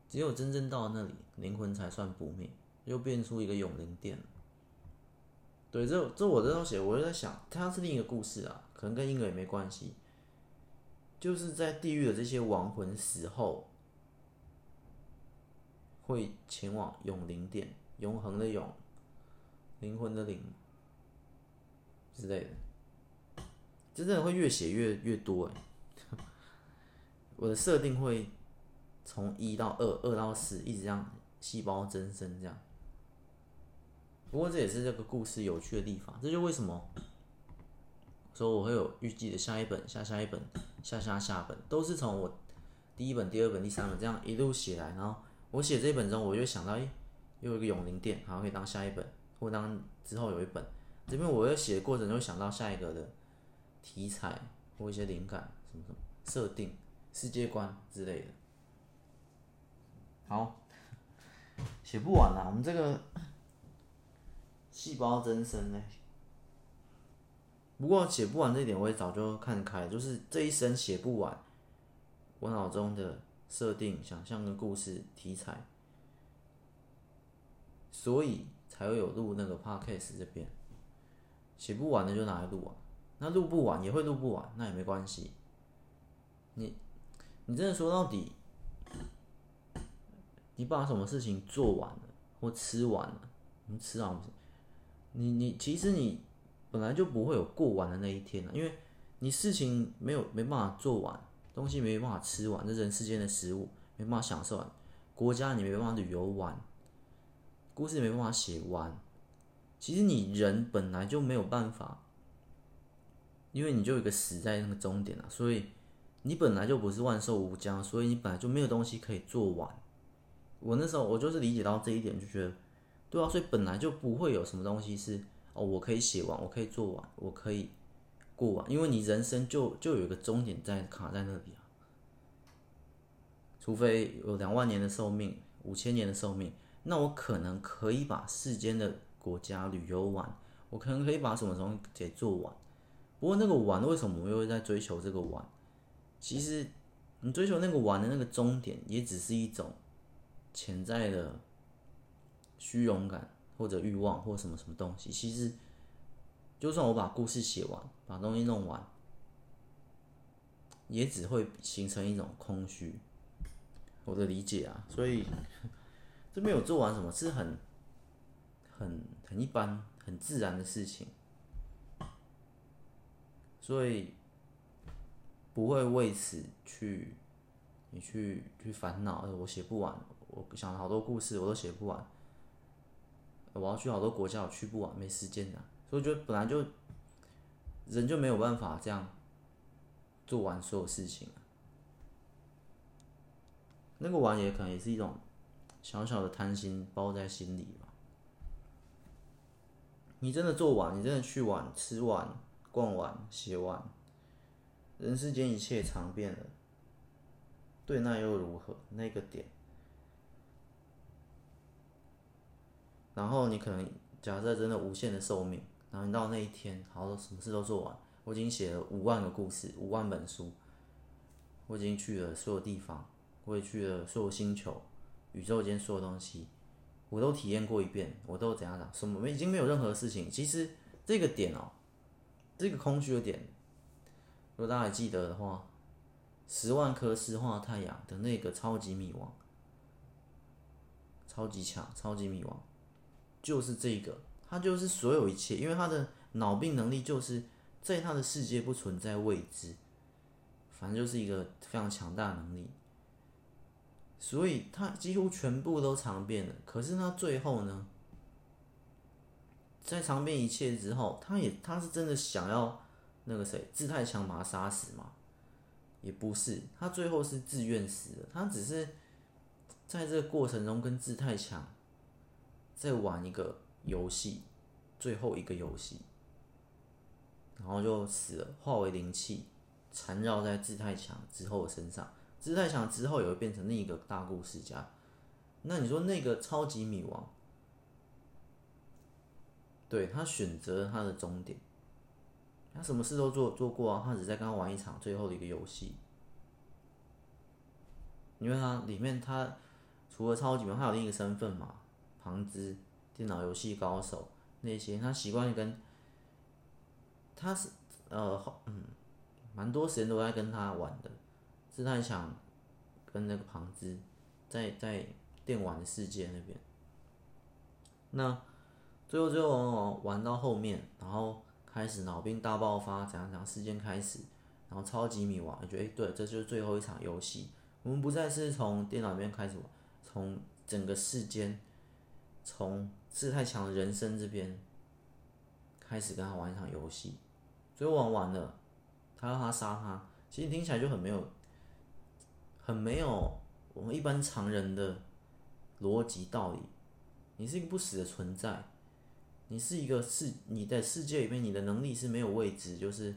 Speaker 1: 只有真正到那里，灵魂才算不灭，又变出一个永灵殿。”对，这这我这样写，我就在想，它是另一个故事啊，可能跟婴儿也没关系，就是在地狱的这些亡魂死后。会前往永灵殿，永恒的永，灵魂的灵之类的，真的会越写越越多哎。*laughs* 我的设定会从一到二，二到四，一直这样细胞增生这样。不过这也是这个故事有趣的地方，这就为什么说我会有预计的下一本、下下一本、下下下本，都是从我第一本、第二本、第三本这样一路写来，然后。我写这本中，我就想到，诶，又有一个永灵殿，好像，可以当下一本，或当之后有一本。这边我在写的过程中想到下一个的题材或一些灵感，什么什么设定、世界观之类的。好，写不完了，我们这个细胞增生呢。不过写不完这一点我也早就看开，就是这一生写不完，我脑中的。设定、想象跟故事题材，所以才会有录那个 podcast 这边。写不完的就拿来录啊，那录不完也会录不完，那也没关系。你，你真的说到底，你把什么事情做完了或吃完了，你吃完，你你其实你本来就不会有过完的那一天了，因为你事情没有没办法做完。东西没办法吃完，这人世间的食物没办法享受完，国家你没办法旅游完，故事没办法写完。其实你人本来就没有办法，因为你就有一个死在那个终点了，所以你本来就不是万寿无疆，所以你本来就没有东西可以做完。我那时候我就是理解到这一点，就觉得对啊，所以本来就不会有什么东西是哦，我可以写完，我可以做完，我可以。过完，因为你人生就就有一个终点在卡在那里啊，除非有两万年的寿命、五千年的寿命，那我可能可以把世间的国家旅游完，我可能可以把什么东西给做完。不过那个玩，为什么我们又在追求这个玩？其实你追求那个玩的那个终点，也只是一种潜在的虚荣感或者欲望或什么什么东西，其实。就算我把故事写完，把东西弄完，也只会形成一种空虚。我的理解啊，所以这没有做完什么，是很、很、很一般、很自然的事情，所以不会为此去你去去烦恼。我写不完，我想了好多故事，我都写不完。我要去好多国家，我去不完，没时间的。所以就本来就人就没有办法这样做完所有事情。那个玩也可能也是一种小小的贪心包在心里吧。你真的做完，你真的去玩、吃完、逛完、写完，人世间一切尝遍了，对，那又如何？那个点。然后你可能假设真的无限的寿命，然后你到那一天，好，什么事都做完，我已经写了五万个故事，五万本书，我已经去了所有地方，我也去了所有星球，宇宙间所有东西，我都体验过一遍，我都怎样讲？什么？已经没有任何事情。其实这个点哦，这个空虚的点，如果大家还记得的话，十万颗石化太阳的那个超级米王，超级强，超级米王。就是这个，他就是所有一切，因为他的脑病能力就是在他的世界不存在未知，反正就是一个非常强大的能力，所以他几乎全部都尝遍了。可是他最后呢，在尝遍一切之后，他也他是真的想要那个谁，志太强把他杀死吗？也不是，他最后是自愿死的，他只是在这个过程中跟志太强。在玩一个游戏，最后一个游戏，然后就死了，化为灵气，缠绕在志太强之后的身上。志太强之后也会变成另一个大故事家。那你说那个超级米王，对，他选择他的终点，他什么事都做做过啊，他只在跟他玩一场最后的一个游戏。因为他里面他除了超级米王，他有另一个身份嘛。旁支电脑游戏高手那些，他习惯跟，他是呃嗯，蛮多时间都在跟他玩的，是他想跟那个旁支在在电玩的世界那边。那最后最后玩玩玩到后面，然后开始脑病大爆发，怎样怎样事件开始，然后超级迷惘，我觉得哎对，这就是最后一场游戏，我们不再是从电脑里面开始，从整个世间。从志太强的人生这边开始跟他玩一场游戏，最后玩完了，他要他杀他，其实听起来就很没有，很没有我们一般常人的逻辑道理。你是一个不死的存在，你是一个世，你在世界里面，你的能力是没有未知，就是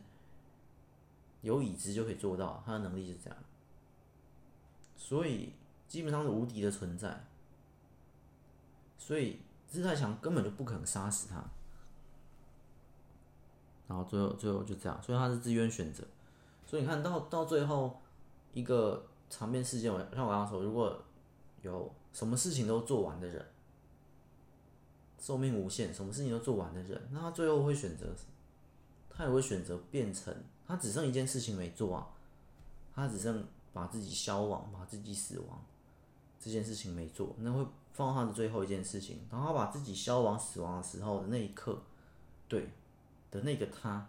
Speaker 1: 有已知就可以做到，他的能力是这样，所以基本上是无敌的存在。所以志太强根本就不可能杀死他，然后最后最后就这样，所以他是自愿选择。所以你看到到最后一个场面事件，我像我刚刚说，如果有什么事情都做完的人，寿命无限，什么事情都做完的人，那他最后会选择，他也会选择变成他只剩一件事情没做啊，他只剩把自己消亡，把自己死亡这件事情没做，那会。放他的最后一件事情，当他把自己消亡、死亡的时候的那一刻，对的那个他，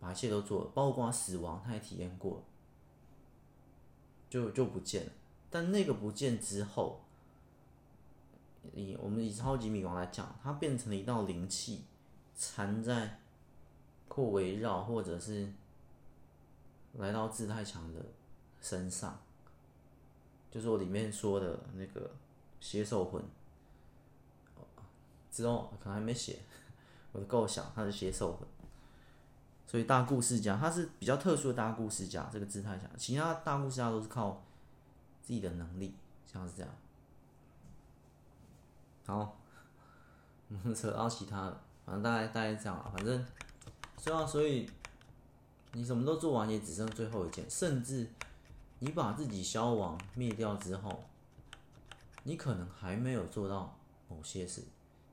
Speaker 1: 把一切都做了，包括死亡，他也体验过，就就不见了。但那个不见之后，以我们以超级米王来讲，它变成了一道灵气，缠在或围绕，或者是来到志太强的身上，就是我里面说的那个。邪兽魂，之后可能还没写我的构想，他是邪兽魂，所以大故事家他是比较特殊的大故事家，这个志太强，其他大故事家都是靠自己的能力，像是这样。好，嗯，*laughs* 扯到其他的，反正大概大概这样啊，反正，所以所以你什么都做完，也只剩最后一件，甚至你把自己消亡灭掉之后。你可能还没有做到某些事，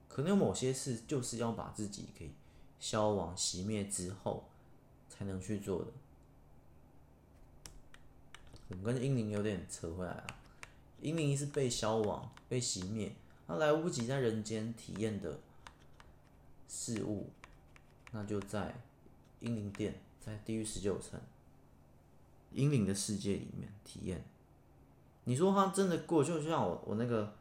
Speaker 1: 可能有某些事就是要把自己给消亡熄灭之后才能去做的。我跟英灵有点扯回来了，英灵是被消亡、被熄灭，他来不及在人间体验的事物，那就在英灵殿，在地狱十九层，英灵的世界里面体验。你说他真的过，就像我我那个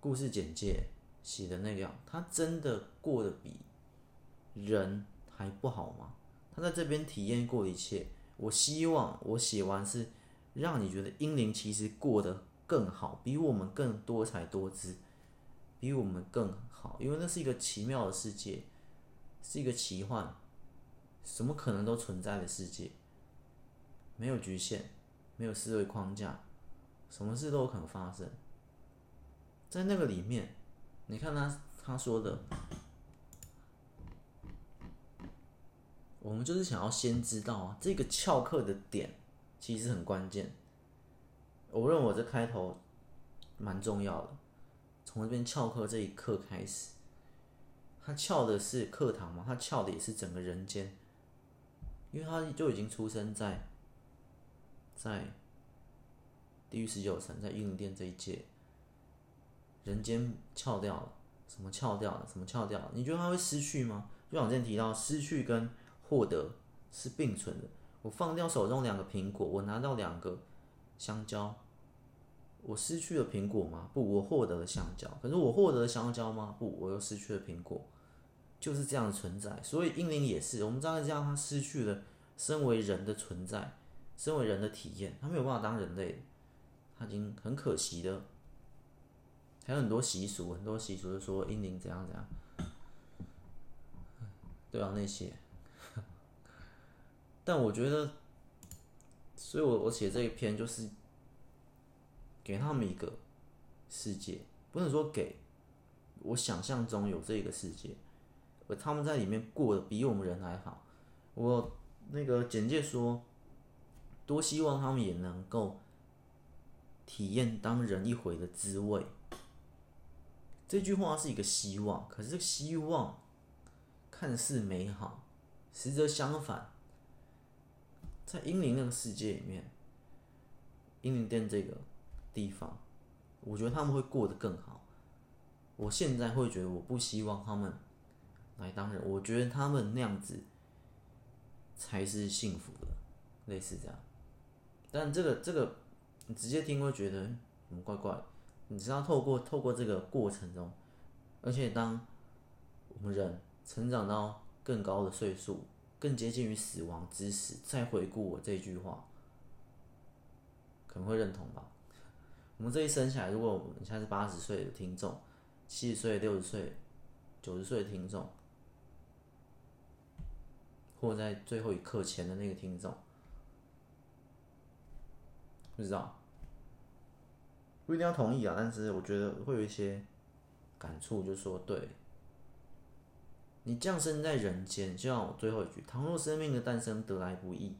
Speaker 1: 故事简介写的那样，他真的过得比人还不好吗？他在这边体验过一切。我希望我写完是让你觉得英灵其实过得更好，比我们更多彩多姿，比我们更好，因为那是一个奇妙的世界，是一个奇幻，什么可能都存在的世界，没有局限，没有思维框架，什么事都有可能发生。在那个里面，你看他他说的。我们就是想要先知道啊，这个翘课的点其实很关键。我认为我这开头蛮重要的，从这边翘课这一刻开始，他翘的是课堂嘛，他翘的也是整个人间，因为他就已经出生在在地狱十九层，在英灵殿这一届，人间翘掉了，什么翘掉了，什么翘掉了？你觉得他会失去吗？就像我之前提到，失去跟获得是并存的。我放掉手中两个苹果，我拿到两个香蕉，我失去了苹果吗？不，我获得了香蕉。可是我获得了香蕉吗？不，我又失去了苹果。就是这样的存在。所以英灵也是，我们这样这样，他失去了身为人的存在，身为人的体验，他没有办法当人类，他已经很可惜的。还有很多习俗，很多习俗就说英灵怎样怎样，对啊，那些。*laughs* 但我觉得，所以我我写这一篇就是给他们一个世界，不能说给我想象中有这个世界，而他们在里面过得比我们人还好。我那个简介说，多希望他们也能够体验当人一回的滋味。这句话是一个希望，可是这个希望看似美好，实则相反。在英灵那个世界里面，英灵殿这个地方，我觉得他们会过得更好。我现在会觉得，我不希望他们来当人，我觉得他们那样子才是幸福的，类似这样。但这个这个，你直接听会觉得很怪怪。你知道，透过透过这个过程中，而且当我们人成长到更高的岁数。更接近于死亡之时，再回顾我这句话，可能会认同吧。我们这一生下来，如果我们现在是八十岁的听众，七十岁、六十岁、九十岁的听众，或在最后一刻前的那个听众，不知道，不一定要同意啊，但是我觉得会有一些感触，就说对。你降生在人间，就像我最后一句：“倘若生命的诞生得来不易。”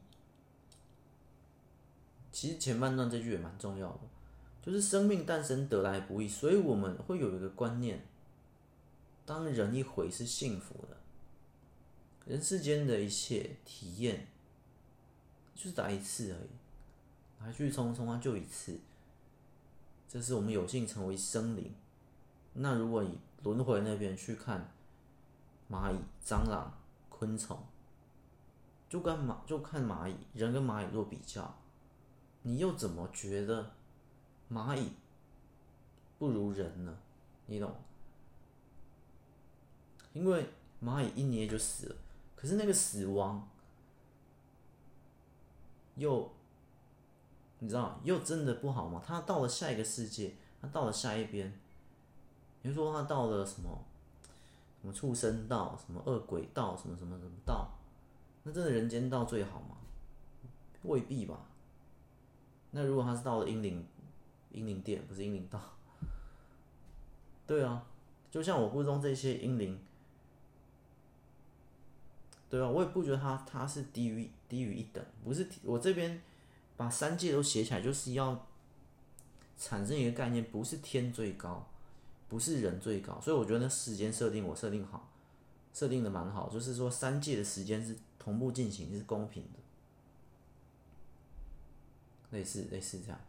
Speaker 1: 其实前半段这句也蛮重要的，就是生命诞生得来不易，所以我们会有一个观念：当人一回是幸福的，人世间的一切体验就是来一次而已，来去匆匆啊，就一次。这是我们有幸成为生灵。那如果你轮回那边去看。蚂蚁、蟑螂、昆虫，就跟蚂就看蚂蚁，人跟蚂蚁做比较，你又怎么觉得蚂蚁不如人呢？你懂？因为蚂蚁一捏就死了，可是那个死亡又你知道又真的不好吗？他到了下一个世界，他到了下一边，比如说他到了什么？什么畜生道，什么恶鬼道，什么什么什么道，那真的人间道最好吗？未必吧。那如果他是到了阴灵，阴灵殿不是阴灵道，对啊，就像我部中这些阴灵，对啊，我也不觉得他他是低于低于一等，不是我这边把三界都写起来，就是要产生一个概念，不是天最高。不是人最高，所以我觉得那时间设定我设定好，设定的蛮好，就是说三界的时间是同步进行，是公平的，类似类似这样。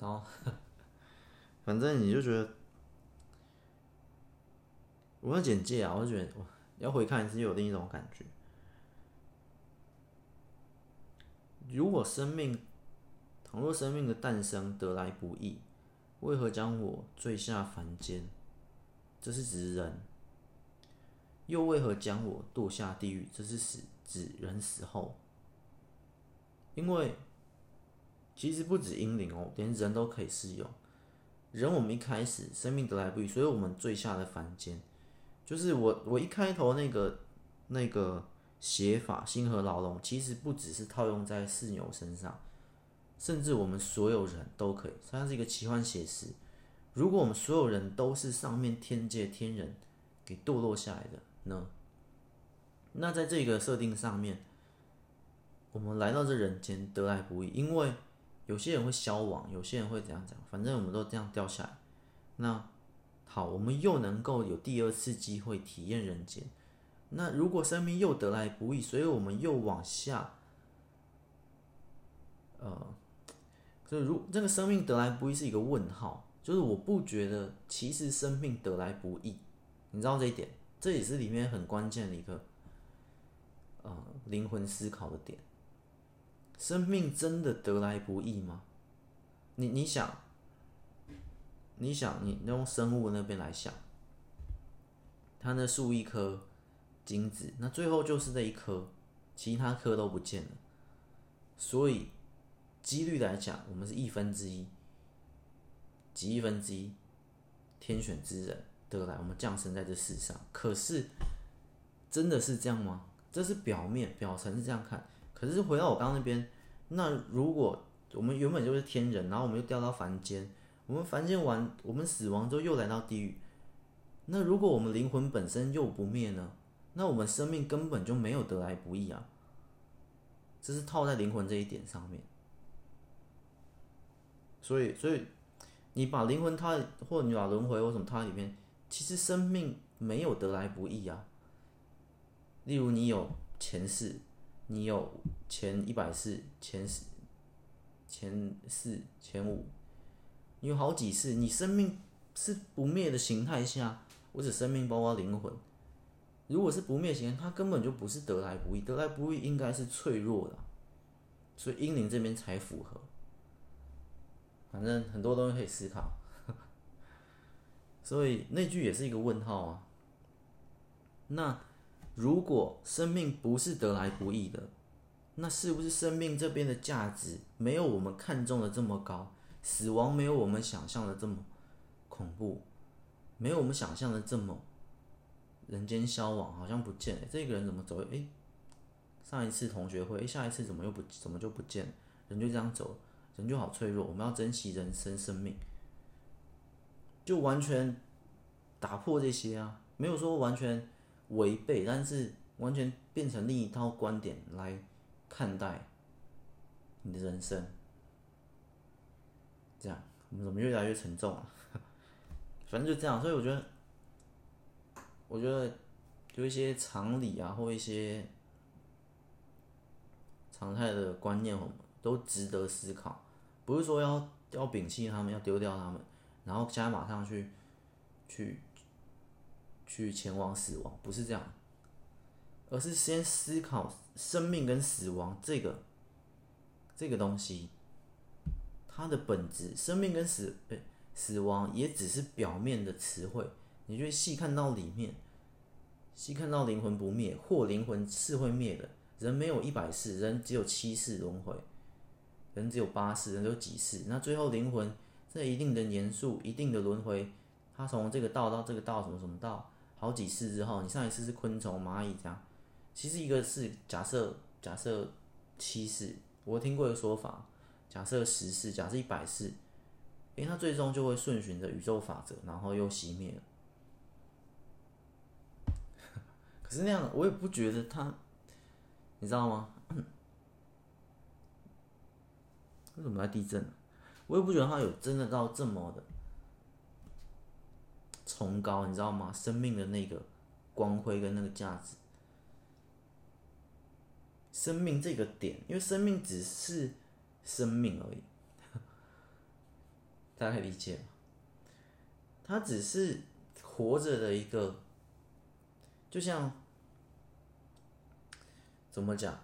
Speaker 1: 然后，*laughs* 反正你就觉得，我要简介啊，我就觉得我要回看一次，又有另一种感觉。如果生命，倘若生命的诞生得来不易。为何将我坠下凡间？这是指人。又为何将我堕下地狱？这是死指人死后。因为其实不止阴灵哦，连人都可以适用。人我们一开始生命得来不易，所以我们坠下了凡间。就是我我一开头那个那个写法，星河牢笼，其实不只是套用在四牛身上。甚至我们所有人都可以，它是一个奇幻写实。如果我们所有人都是上面天界天人给堕落下来的呢？那在这个设定上面，我们来到这人间得来不易，因为有些人会消亡，有些人会怎样讲，反正我们都这样掉下来。那好，我们又能够有第二次机会体验人间。那如果生命又得来不易，所以我们又往下，呃。所以，如这个生命得来不易是一个问号，就是我不觉得其实生命得来不易，你知道这一点，这也是里面很关键的一个呃灵魂思考的点。生命真的得来不易吗？你你想，你想你用生物那边来想，它那数一颗精子，那最后就是这一颗，其他颗都不见了，所以。几率来讲，我们是亿分之一，几亿分之一，天选之人得来，我们降生在这世上。可是，真的是这样吗？这是表面表层是这样看。可是回到我刚刚那边，那如果我们原本就是天人，然后我们又掉到凡间，我们凡间完，我们死亡之后又来到地狱。那如果我们灵魂本身又不灭呢？那我们生命根本就没有得来不易啊。这是套在灵魂这一点上面。所以，所以你把灵魂它，或你把轮回或什么它里面，其实生命没有得来不易啊。例如，你有前世，你有前一百世、前十、前四、前五，你有好几世，你生命是不灭的形态下，我指生命包括灵魂。如果是不灭型，它根本就不是得来不易，得来不易应该是脆弱的，所以婴灵这边才符合。反正很多东西可以思考，*laughs* 所以那句也是一个问号啊。那如果生命不是得来不易的，那是不是生命这边的价值没有我们看中的这么高？死亡没有我们想象的这么恐怖，没有我们想象的这么人间消亡，好像不见了。这个人怎么走？诶，上一次同学会，诶，下一次怎么又不怎么就不见了？人就这样走了。人就好脆弱，我们要珍惜人生生命，就完全打破这些啊，没有说完全违背，但是完全变成另一套观点来看待你的人生。这样，我们怎么越来越沉重啊？*laughs* 反正就这样，所以我觉得，我觉得有一些常理啊，或一些常态的观念，我们都值得思考。不是说要要摒弃他们，要丢掉他们，然后现在马上去去去前往死亡，不是这样，而是先思考生命跟死亡这个这个东西，它的本质，生命跟死死亡也只是表面的词汇，你就细看到里面，细看到灵魂不灭，或灵魂是会灭的，人没有一百世，人只有七世轮回。人只有八世，人只有几世，那最后灵魂在一定的年数、一定的轮回，他从这个道到这个道，什么什么道，好几世之后，你上一次是昆虫、蚂蚁这样，其实一个是假设假设七世，我听过一个说法，假设十世，假设一百世，诶，他最终就会顺循着宇宙法则，然后又熄灭了。*laughs* 可是那样，我也不觉得他，你知道吗？为什么在地震？我也不觉得它有真的到这么的崇高，你知道吗？生命的那个光辉跟那个价值，生命这个点，因为生命只是生命而已，*laughs* 大家可以理解吗？它只是活着的一个，就像怎么讲？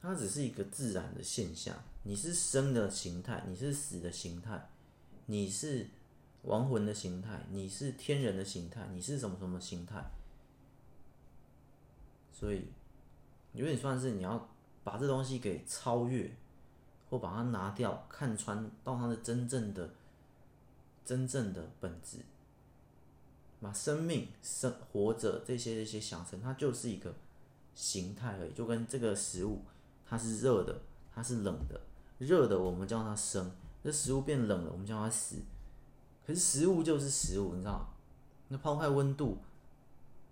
Speaker 1: 它只是一个自然的现象。你是生的形态，你是死的形态，你是亡魂的形态，你是天人的形态，你是什么什么形态？所以，有点算是你要把这东西给超越，或把它拿掉，看穿到它的真正的、真正的本质。把生命、生活着这些这些想成，它就是一个形态而已，就跟这个食物，它是热的，它是冷的。热的我们叫它生，这食物变冷了，我们叫它死。可是食物就是食物，你知道？那抛开温度，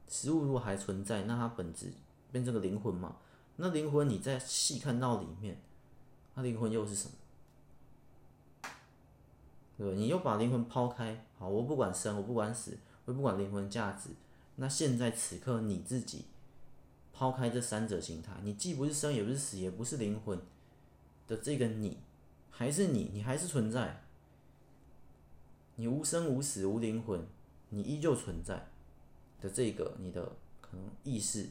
Speaker 1: 食物如果还存在，那它本质变成个灵魂嘛？那灵魂你再细看到里面，那灵魂又是什么？对，你又把灵魂抛开，好，我不管生，我不管死。我不管灵魂价值，那现在此刻你自己抛开这三者形态，你既不是生，也不是死，也不是灵魂的这个你，还是你，你还是存在，你无生无死无灵魂，你依旧存在的这个你的可能意识，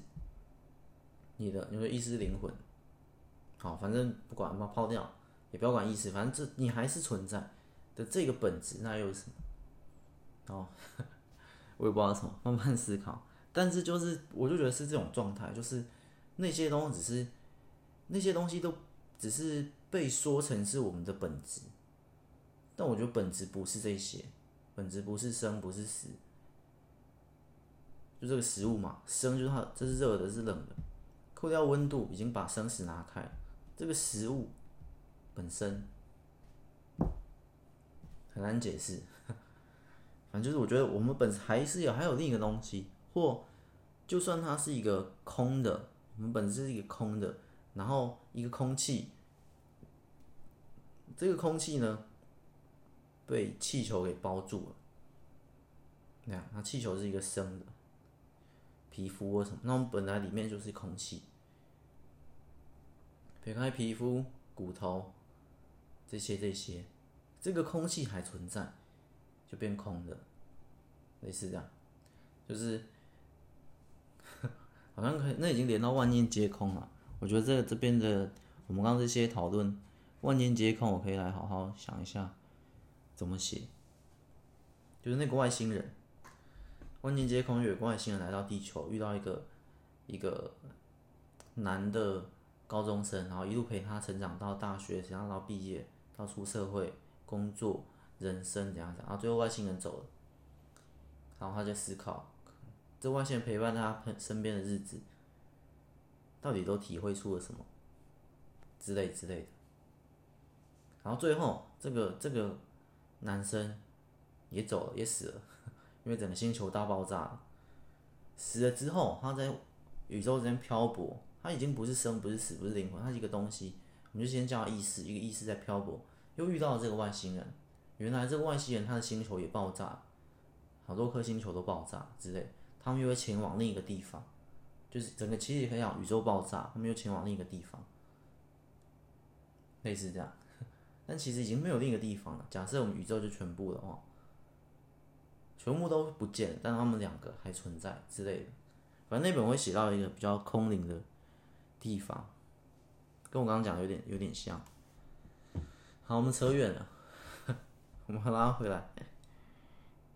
Speaker 1: 你的你的意识灵魂，好，反正不管把抛掉，也不要管意识，反正这你还是存在的这个本质，那又是什么？哦。我也不知道什么，慢慢思考。但是就是，我就觉得是这种状态，就是那些东西只是那些东西都只是被说成是我们的本质，但我觉得本质不是这些，本质不是生，不是死，就这个食物嘛，生就是它，这是热的，是冷的，扣掉温度，已经把生死拿开，这个食物本身很难解释。*laughs* 反正就是我觉得我们本还是有还有另一个东西，或就算它是一个空的，我们本质是一个空的，然后一个空气，这个空气呢被气球给包住了。那样，那气球是一个生的，皮肤或什么，那我们本来里面就是空气，撇开皮肤、骨头这些这些，这个空气还存在。就变空的，类似这样，就是好像可以，那已经连到万念皆空了。我觉得这这边的我们刚刚这些讨论，万念皆空，我可以来好好想一下怎么写。就是那个外星人，万念皆空，有个外星人来到地球，遇到一个一个男的高中生，然后一路陪他成长到大学，然后到毕业，到出社会工作。人生怎样怎样，然后最后外星人走了，然后他就思考，这外星人陪伴他身边的日子，到底都体会出了什么，之类之类的。然后最后这个这个男生也走了，也死了，因为整个星球大爆炸了。死了之后，他在宇宙之间漂泊，他已经不是生，不是死，不是灵魂，他是一个东西，我们就先叫他意识，一个意识在漂泊，又遇到了这个外星人。原来这个外星人他的星球也爆炸，好多颗星球都爆炸之类，他们又会前往另一个地方，就是整个其实也可以讲宇宙爆炸，他们又前往另一个地方，类似这样，*laughs* 但其实已经没有另一个地方了。假设我们宇宙就全部的话，全部都不见，但他们两个还存在之类的。反正那本会写到一个比较空灵的地方，跟我刚刚讲的有点有点像。好，我们扯远了。*laughs* 我们拉回来，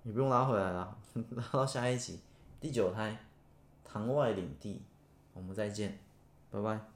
Speaker 1: 你不用拉回来了，*laughs* 拉到下一集第九胎，堂外领地，我们再见，拜拜。